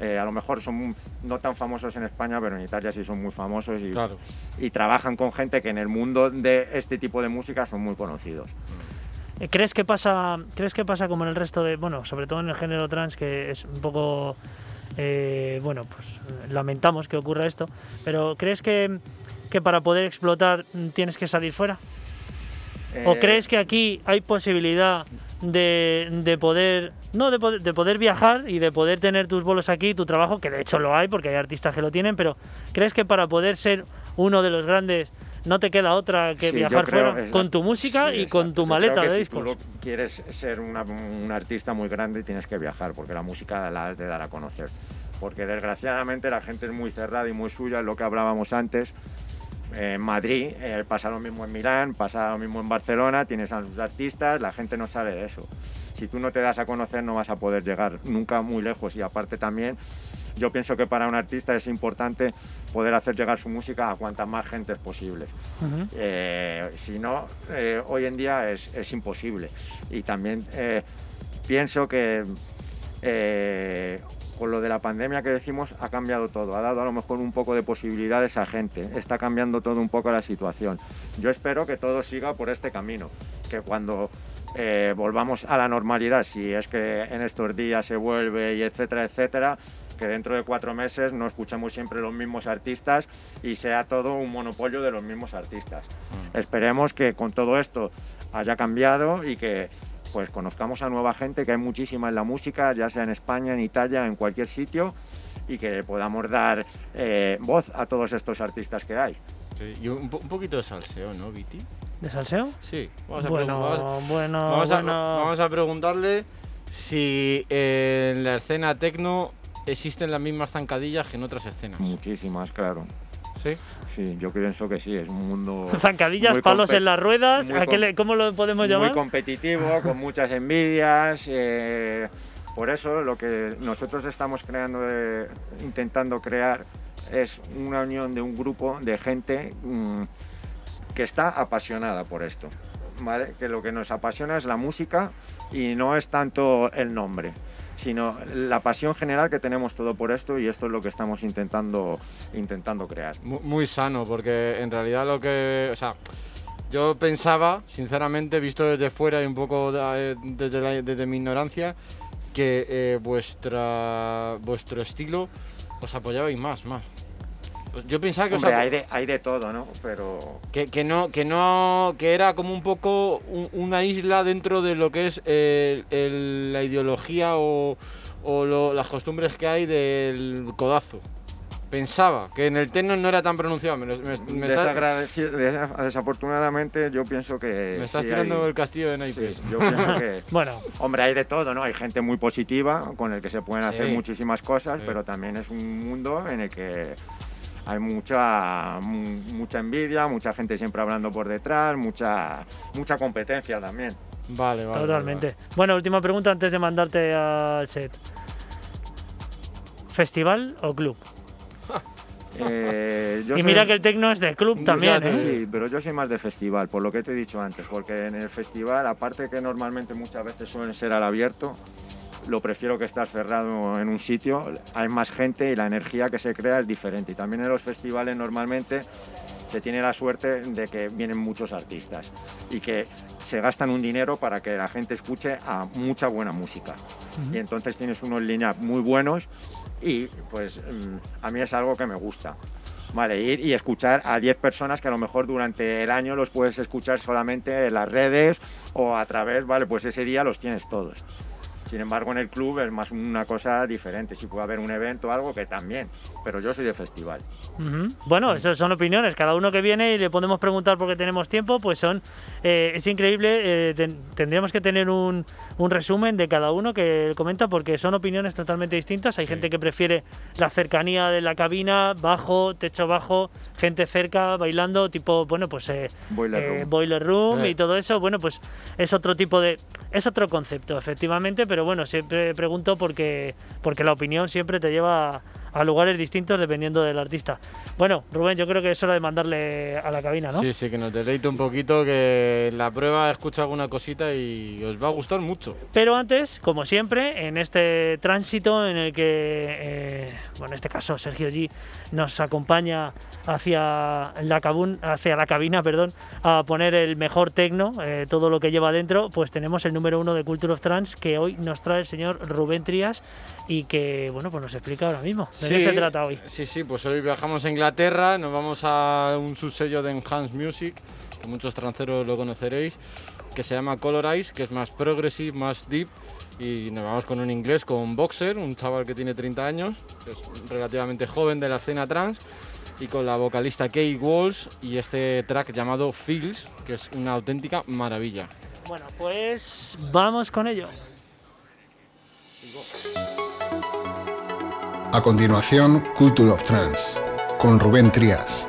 eh, a lo mejor son no tan famosos en España, pero en Italia sí son muy famosos y, Claro. y trabajan con gente que en el mundo de este tipo de música son muy conocidos. Eh, ¿Crees que pasa, crees que pasa como en el resto de, bueno, sobre todo en el género trans, que es un poco, eh, bueno, pues eh, lamentamos que ocurra esto, pero ¿crees que, que para poder explotar tienes que salir fuera? ¿O Eh, crees que aquí hay posibilidad de, de poder, no, de poder, de poder viajar y de poder tener tus bolos aquí, tu trabajo, que de hecho lo hay porque hay artistas que lo tienen, pero ¿crees que para poder ser uno de los grandes no te queda otra que Sí, viajar creo- fuera con tu música sí, y con tu maleta de si discos? tú lo quieres ser una- un artista muy grande tienes que viajar porque la música la has de dar a conocer. Porque desgraciadamente la gente es muy cerrada y muy suya, es lo que hablábamos antes. En Madrid eh, pasa lo mismo en Milán, pasa lo mismo en Barcelona, tienes a los artistas, la gente no sabe de eso. Si tú no te das a conocer no vas a poder llegar nunca muy lejos y aparte también yo pienso que para un artista es importante poder hacer llegar su música a cuanta más gente es posible. Ujú. Eh, si no, eh, hoy en día es, es imposible. Y también eh, pienso que eh, con lo de la pandemia que decimos ha cambiado todo, ha dado a lo mejor un poco de posibilidades a gente, está cambiando todo un poco la situación. Yo espero que todo siga por este camino, que cuando eh, volvamos a la normalidad, si es que en estos días se vuelve y etcétera, etcétera, que dentro de cuatro meses no escuchemos siempre los mismos artistas y sea todo un monopolio de los mismos artistas. Esperemos que con todo esto haya cambiado y que pues conozcamos a nueva gente, que hay muchísima en la música, ya sea en España, en Italia, en cualquier sitio, y que podamos dar eh, voz a todos estos artistas que hay. Sí, Y un, po- un poquito de salseo, ¿no, Viti? ¿De salseo? Sí. Vamos a, Bueno, vamos- bueno, vamos a- bueno. vamos a preguntarle si en la escena tecno existen las mismas zancadillas que en otras escenas. Muchísimas, claro. Sí. Sí, yo pienso que sí, es un mundo Zancadillas, muy palos en las ruedas, muy ¿a qué le- ¿cómo lo podemos muy llamar? competitivo, con muchas envidias. eh, por eso lo que nosotros estamos creando, de- intentando crear, es una unión de un grupo de gente mm, que está apasionada por esto. ¿vale? Que lo que nos apasiona es la música y no es tanto el nombre, sino la pasión general que tenemos todo por esto y esto es lo que estamos intentando, intentando crear. Mu- Muy sano, porque en realidad lo que. O sea, yo pensaba, sinceramente, visto desde fuera y un poco de- desde, desde mi ignorancia, que eh, vuestra vuestro estilo os apoyabais más, más. Pues Yo pensaba que Hombre, apo- hay de, hay de todo, ¿no? Pero que, que no, que no, que era como un poco un- una isla dentro de lo que es el- el- la ideología o, o lo- las costumbres que hay del codazo. Pensaba que en el techno no era tan pronunciado. Me, lo- me- me estás, desafortunadamente yo pienso que... me estás sí tirando hay- el castillo de sí, naipes. yo pienso que... Bueno, Hombre, hay de todo, ¿no? Hay gente muy positiva con el que se pueden hacer Sí. muchísimas cosas, Sí. pero también es un mundo en el que hay mucha, mu- mucha envidia, mucha gente siempre hablando por detrás, mucha, mucha competencia también. Vale, vale. totalmente. Bueno, última pregunta antes de mandarte al set. ¿Festival o club? Eh, yo y soy- mira que el tecno es de club también, ¿eh? Sí, pero yo soy más de festival, por lo que te he dicho antes, porque en el festival, aparte que normalmente muchas veces suelen ser al abierto, lo prefiero que estar cerrado en un sitio, hay más gente y la energía que se crea es diferente. Y también en los festivales normalmente se tiene la suerte de que vienen muchos artistas y que se gastan un dinero para que la gente escuche a mucha buena música. Y entonces tienes unos line muy buenos y pues mm, a mí es algo que me gusta. Vale, ir y escuchar a 10 personas que a lo mejor durante el año los puedes escuchar solamente en las redes o a través, vale, pues ese día los tienes todos. Sin embargo, en el club es más una cosa diferente. Si puede haber un evento o algo, que también. Pero yo soy de festival. Ujú. Bueno, eso son opiniones. Cada uno que viene y le podemos preguntar porque tenemos tiempo, pues son. eh, es increíble. eh, ten- tendríamos que tener un, un resumen de cada uno que comenta porque son opiniones totalmente distintas. Hay gente que prefiere la cercanía de la cabina, bajo, techo bajo, gente cerca, bailando, tipo, bueno, pues. eh, Boiler eh, Room. boiler room Eh. y todo eso, bueno, pues es otro tipo de. Es otro concepto, efectivamente, pero bueno, siempre pregunto porque, porque la opinión siempre te lleva a, lugares distintos dependiendo del artista. Bueno, Rubén, yo creo que es hora de mandarle a la cabina, ¿no? Sí, sí, que nos deleite un poquito, que la prueba escucha alguna cosita y os va a gustar mucho. Pero antes, como siempre, en este tránsito en el que, eh, bueno, en este caso Sergio G nos acompaña hacia la, cabun- hacia la cabina perdón, a poner el mejor tecno, eh, todo lo que lleva dentro, pues tenemos el número uno de Culture of Trance que hoy nos trae el señor Rubén Trías y que, bueno, pues nos explica ahora mismo de qué Sí, se trata hoy. Sí, sí, pues hoy viajamos a Inglaterra, nos vamos a un subsello de Enhanced Music, que muchos tranceros lo conoceréis, que se llama Color Eyes, que es más progressive, más deep, y nos vamos con un inglés, con Boxer, un chaval que tiene 30 años, que es relativamente joven de la escena trance, y con la vocalista Kate Walsh y este track llamado Feels, que es una auténtica maravilla. Bueno, pues vamos con ello. A continuación, Culture of Trance, con Rubén Trías.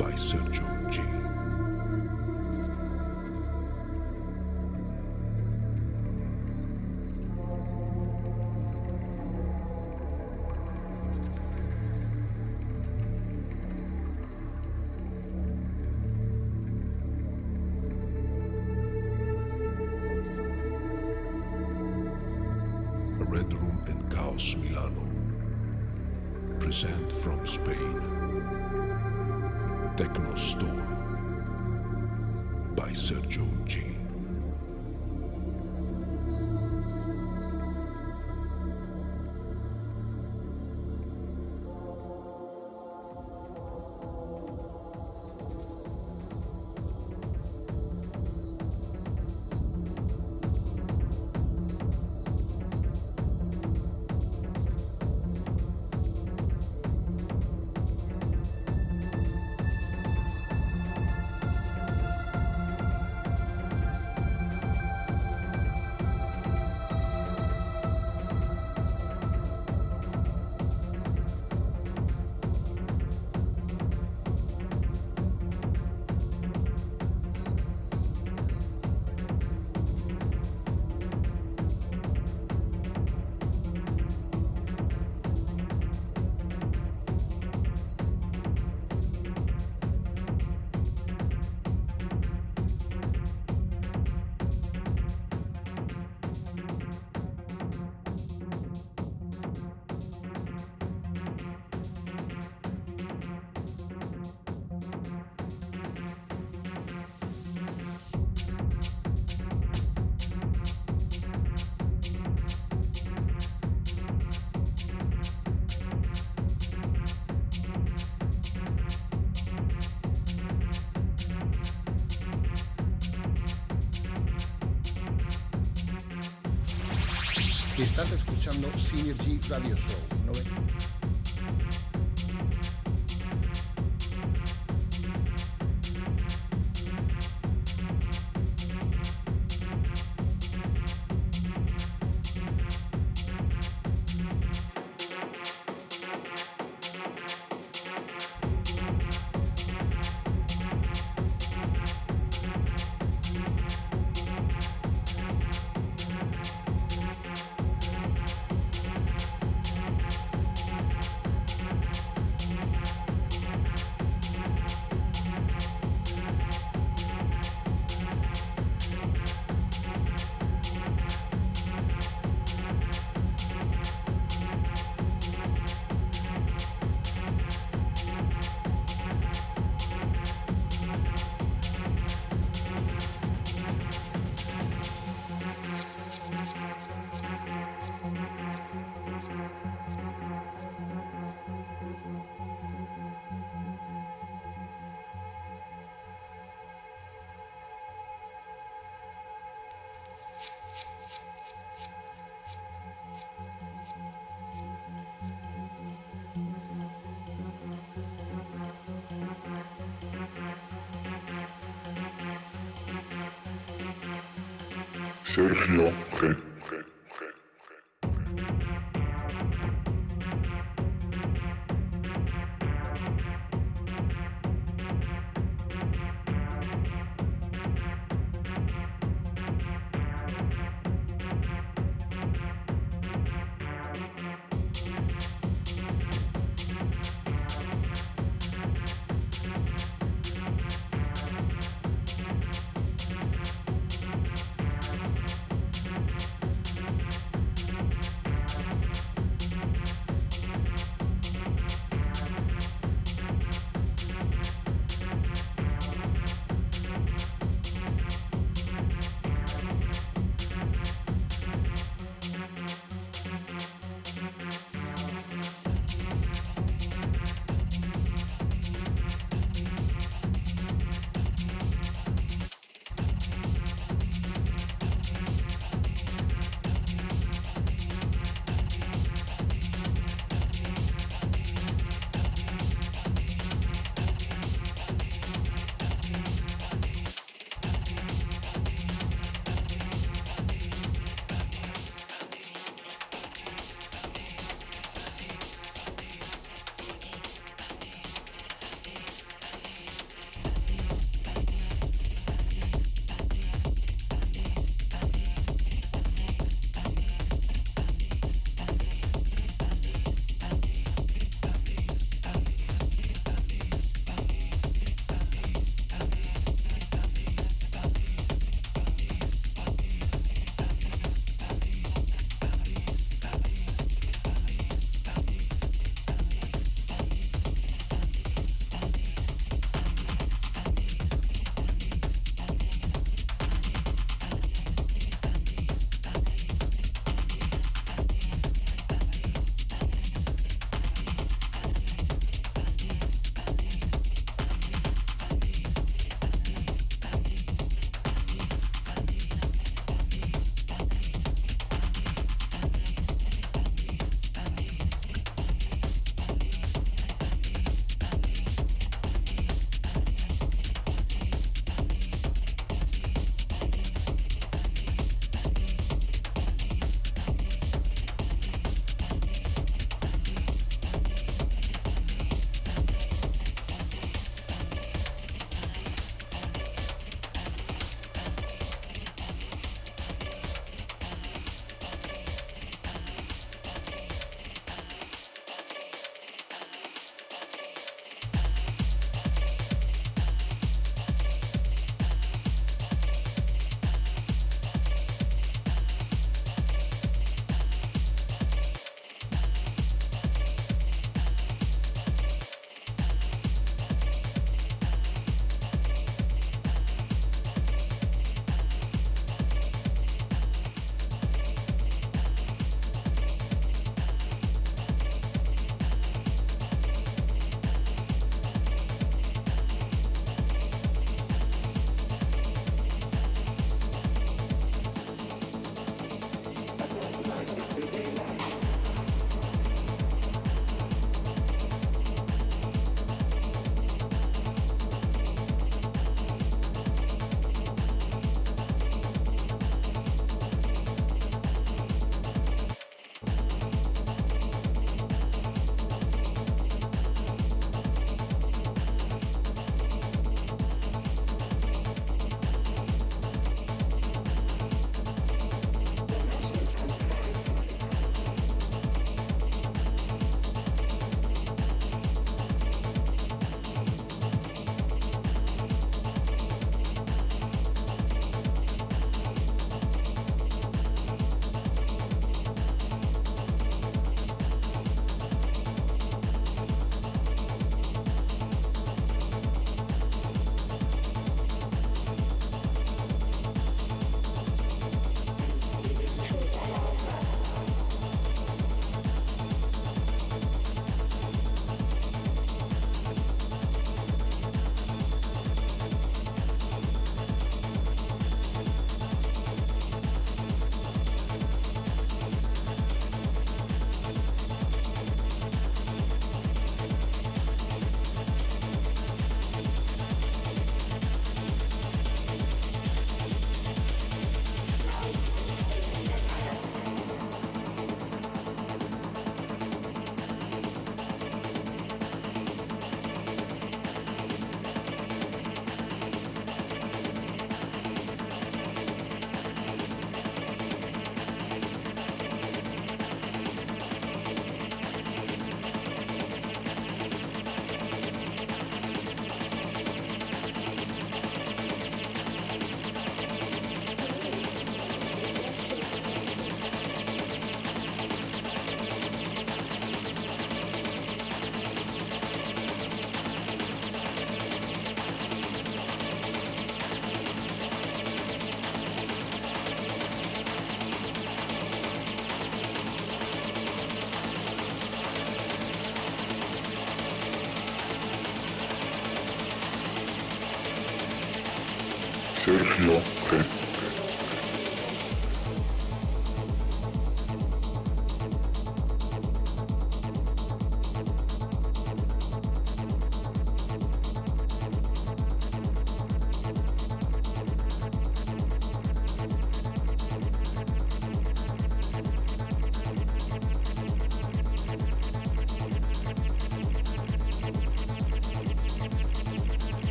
By Sergio G. Estás escuchando Synergy Radio Show. Sergio G.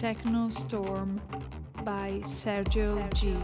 Techno Storm by Sergio G.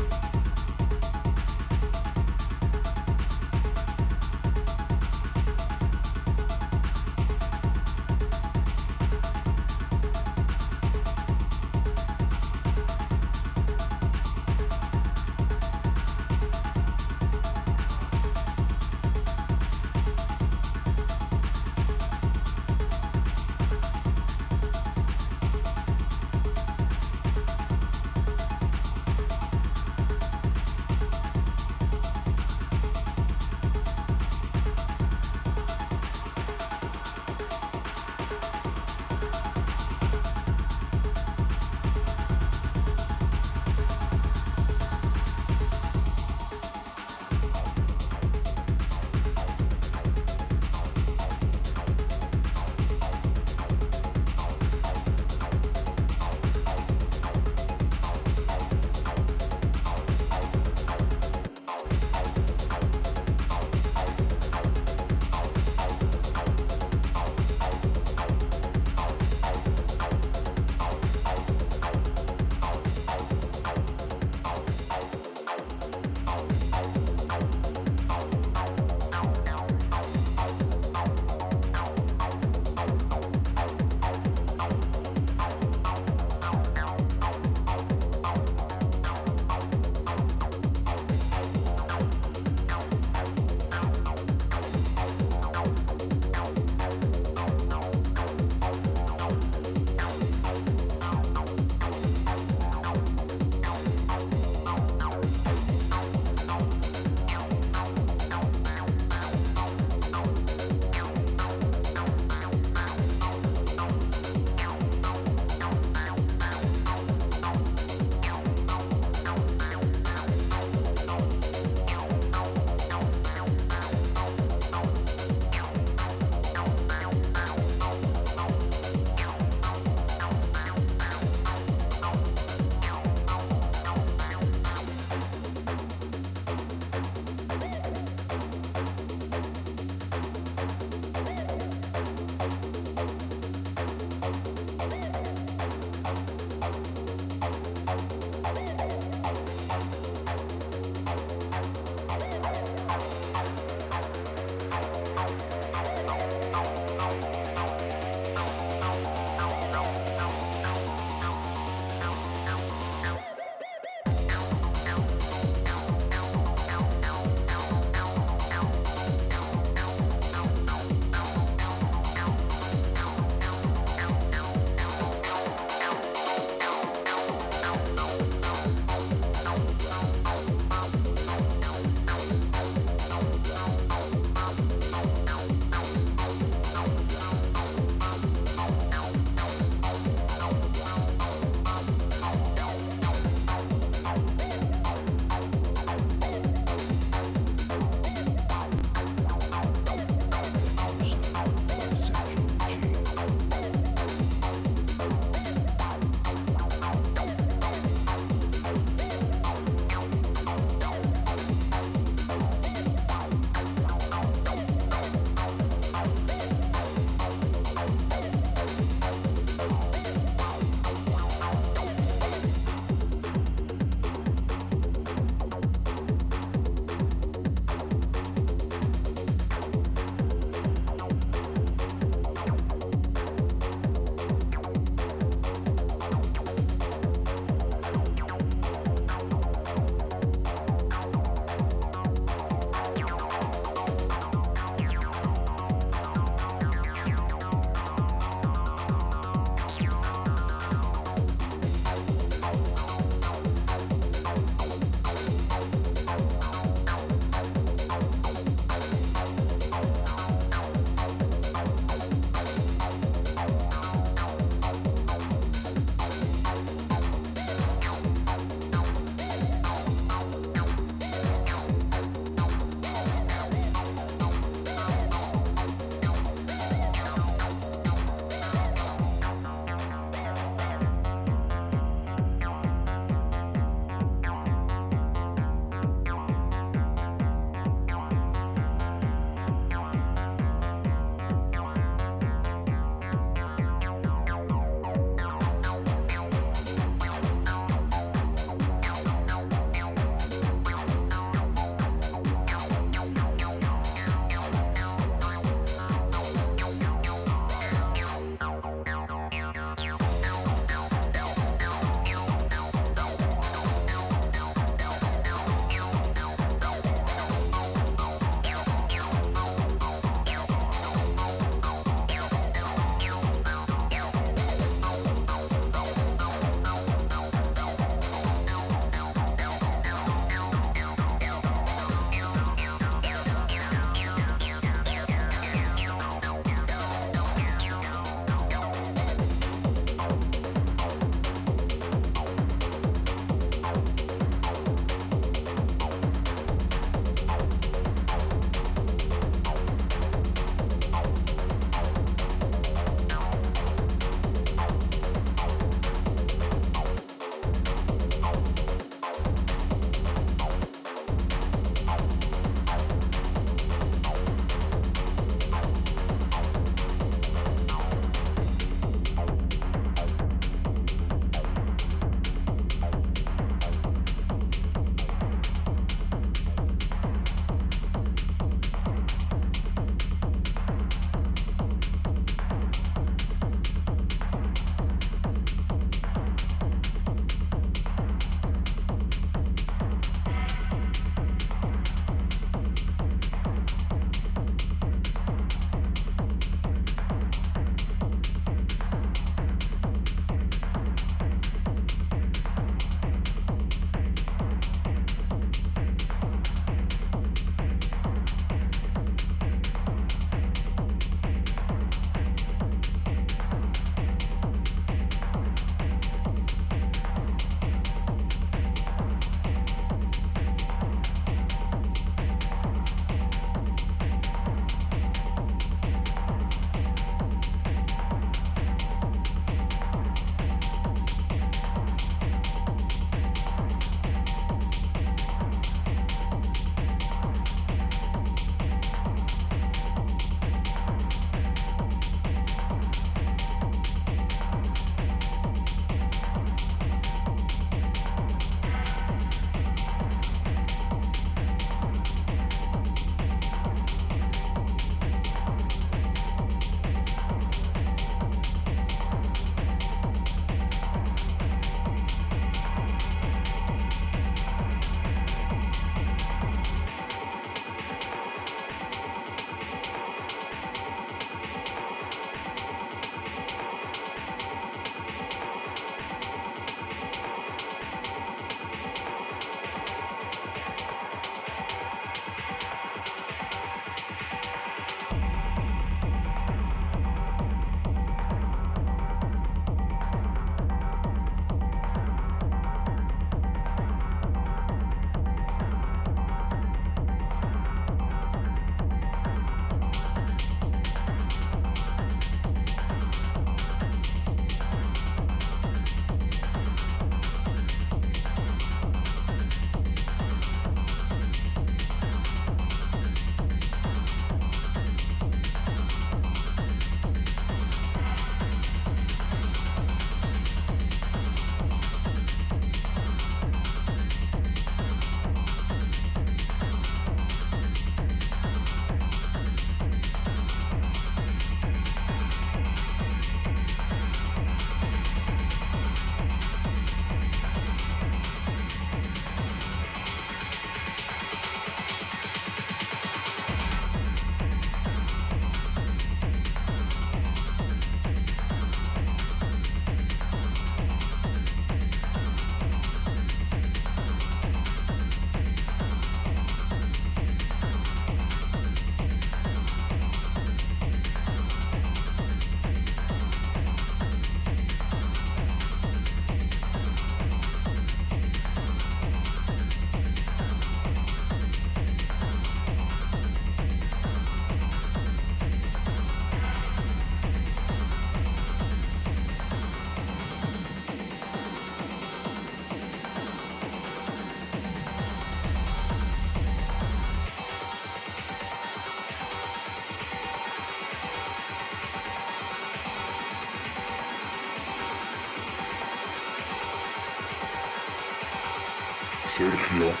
Sergio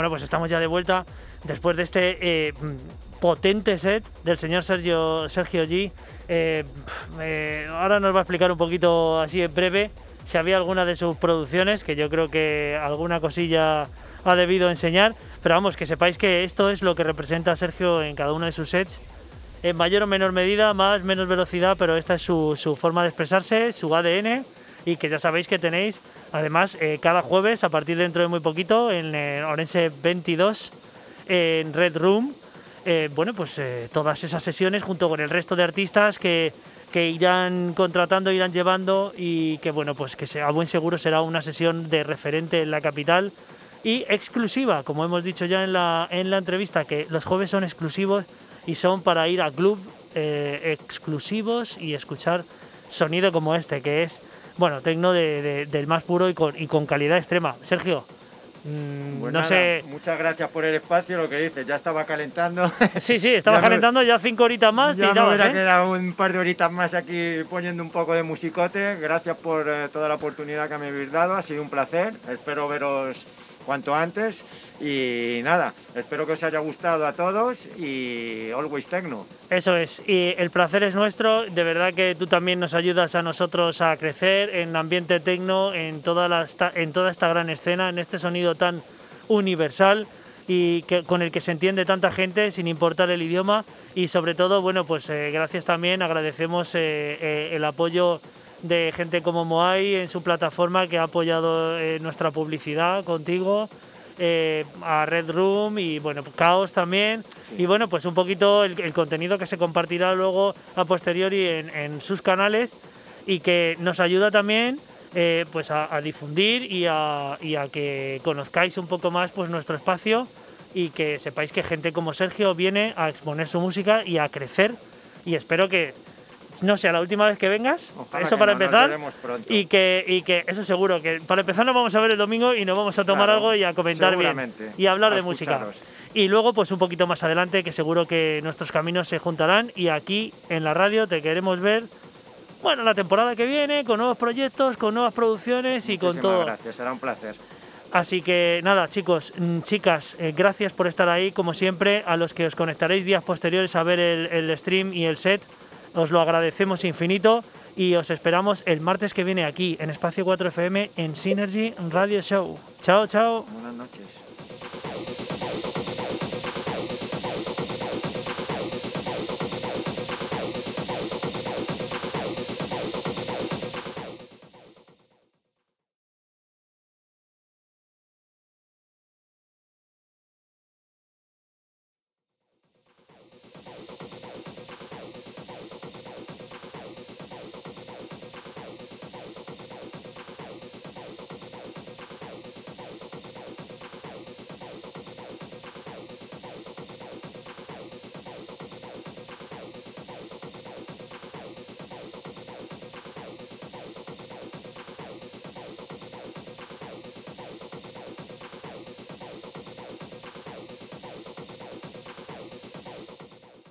Bueno, pues estamos ya de vuelta después de este eh, potente set del señor Sergio, Sergio G. Eh, eh, ahora nos va a explicar un poquito así en breve si había alguna de sus producciones, que yo creo que alguna cosilla ha debido enseñar. Pero vamos, que sepáis que esto es lo que representa Sergio en cada uno de sus sets. En mayor o menor medida, más, menos velocidad, pero esta es su, su forma de expresarse, su ADN. Y que ya sabéis que tenéis, además, eh, cada jueves, a partir de dentro de muy poquito, en eh, Orense 22, en Red Room, eh, bueno, pues eh, todas esas sesiones junto con el resto de artistas que, que irán contratando, irán llevando y que, bueno, pues que sea, a buen seguro será una sesión de referente en la capital y exclusiva, como hemos dicho ya en la, en la entrevista, que los jueves son exclusivos y son para ir a club eh, exclusivos y escuchar sonido como este, que es, bueno, tecno de- de- del más puro y con, y con calidad extrema. Sergio, mm, Pues no nada, sé... Muchas gracias por el espacio, lo que dices, ya estaba calentando. Sí, sí, estaba Ya me- calentando ya cinco horitas más. ya me tirabas, hubiera ¿eh? quedado un par de horitas más aquí poniendo un poco de musicote. Gracias por eh, toda la oportunidad que me habéis dado, ha sido un placer. Espero veros cuanto antes. Y nada, espero que os haya gustado a todos y always techno. Eso es, y el placer es nuestro, de verdad que tú también nos ayudas a nosotros a crecer en ambiente tecno, en toda, la, en toda esta gran escena, en este sonido tan universal y que, con el que se entiende tanta gente sin importar el idioma. Y sobre todo, bueno, pues eh, gracias también, agradecemos eh, eh, el apoyo de gente como Moai en su plataforma que ha apoyado eh, nuestra publicidad contigo eh, a Red Room y bueno, Caos también. Y bueno, pues un poquito el, contenido que se compartirá luego a posteriori en, sus canales y que nos ayuda también eh, pues a, a difundir y a, y a que conozcáis un poco más pues nuestro espacio y que sepáis que gente como Sergio viene a exponer su música y a crecer y espero que no sea la última vez que vengas, Ojalá eso que para no, empezar, y que, y que eso seguro, que para empezar nos vamos a ver el domingo y nos vamos a tomar Claro, algo y a comentar bien y a hablar a de música. Y luego, pues un poquito más adelante, que seguro que nuestros caminos se juntarán y aquí en la radio te queremos ver, bueno, la temporada que viene, con nuevos proyectos, con nuevas producciones y con todo. gracias, será un placer. Así que nada, chicos, mm, chicas, eh, gracias por estar ahí, como siempre, a los que os conectaréis días posteriores a ver el, el stream y el set, os lo agradecemos infinito y os esperamos el martes que viene aquí en Espacio 4 FM en Synergy Radio Show. Chao, chao. Buenas noches.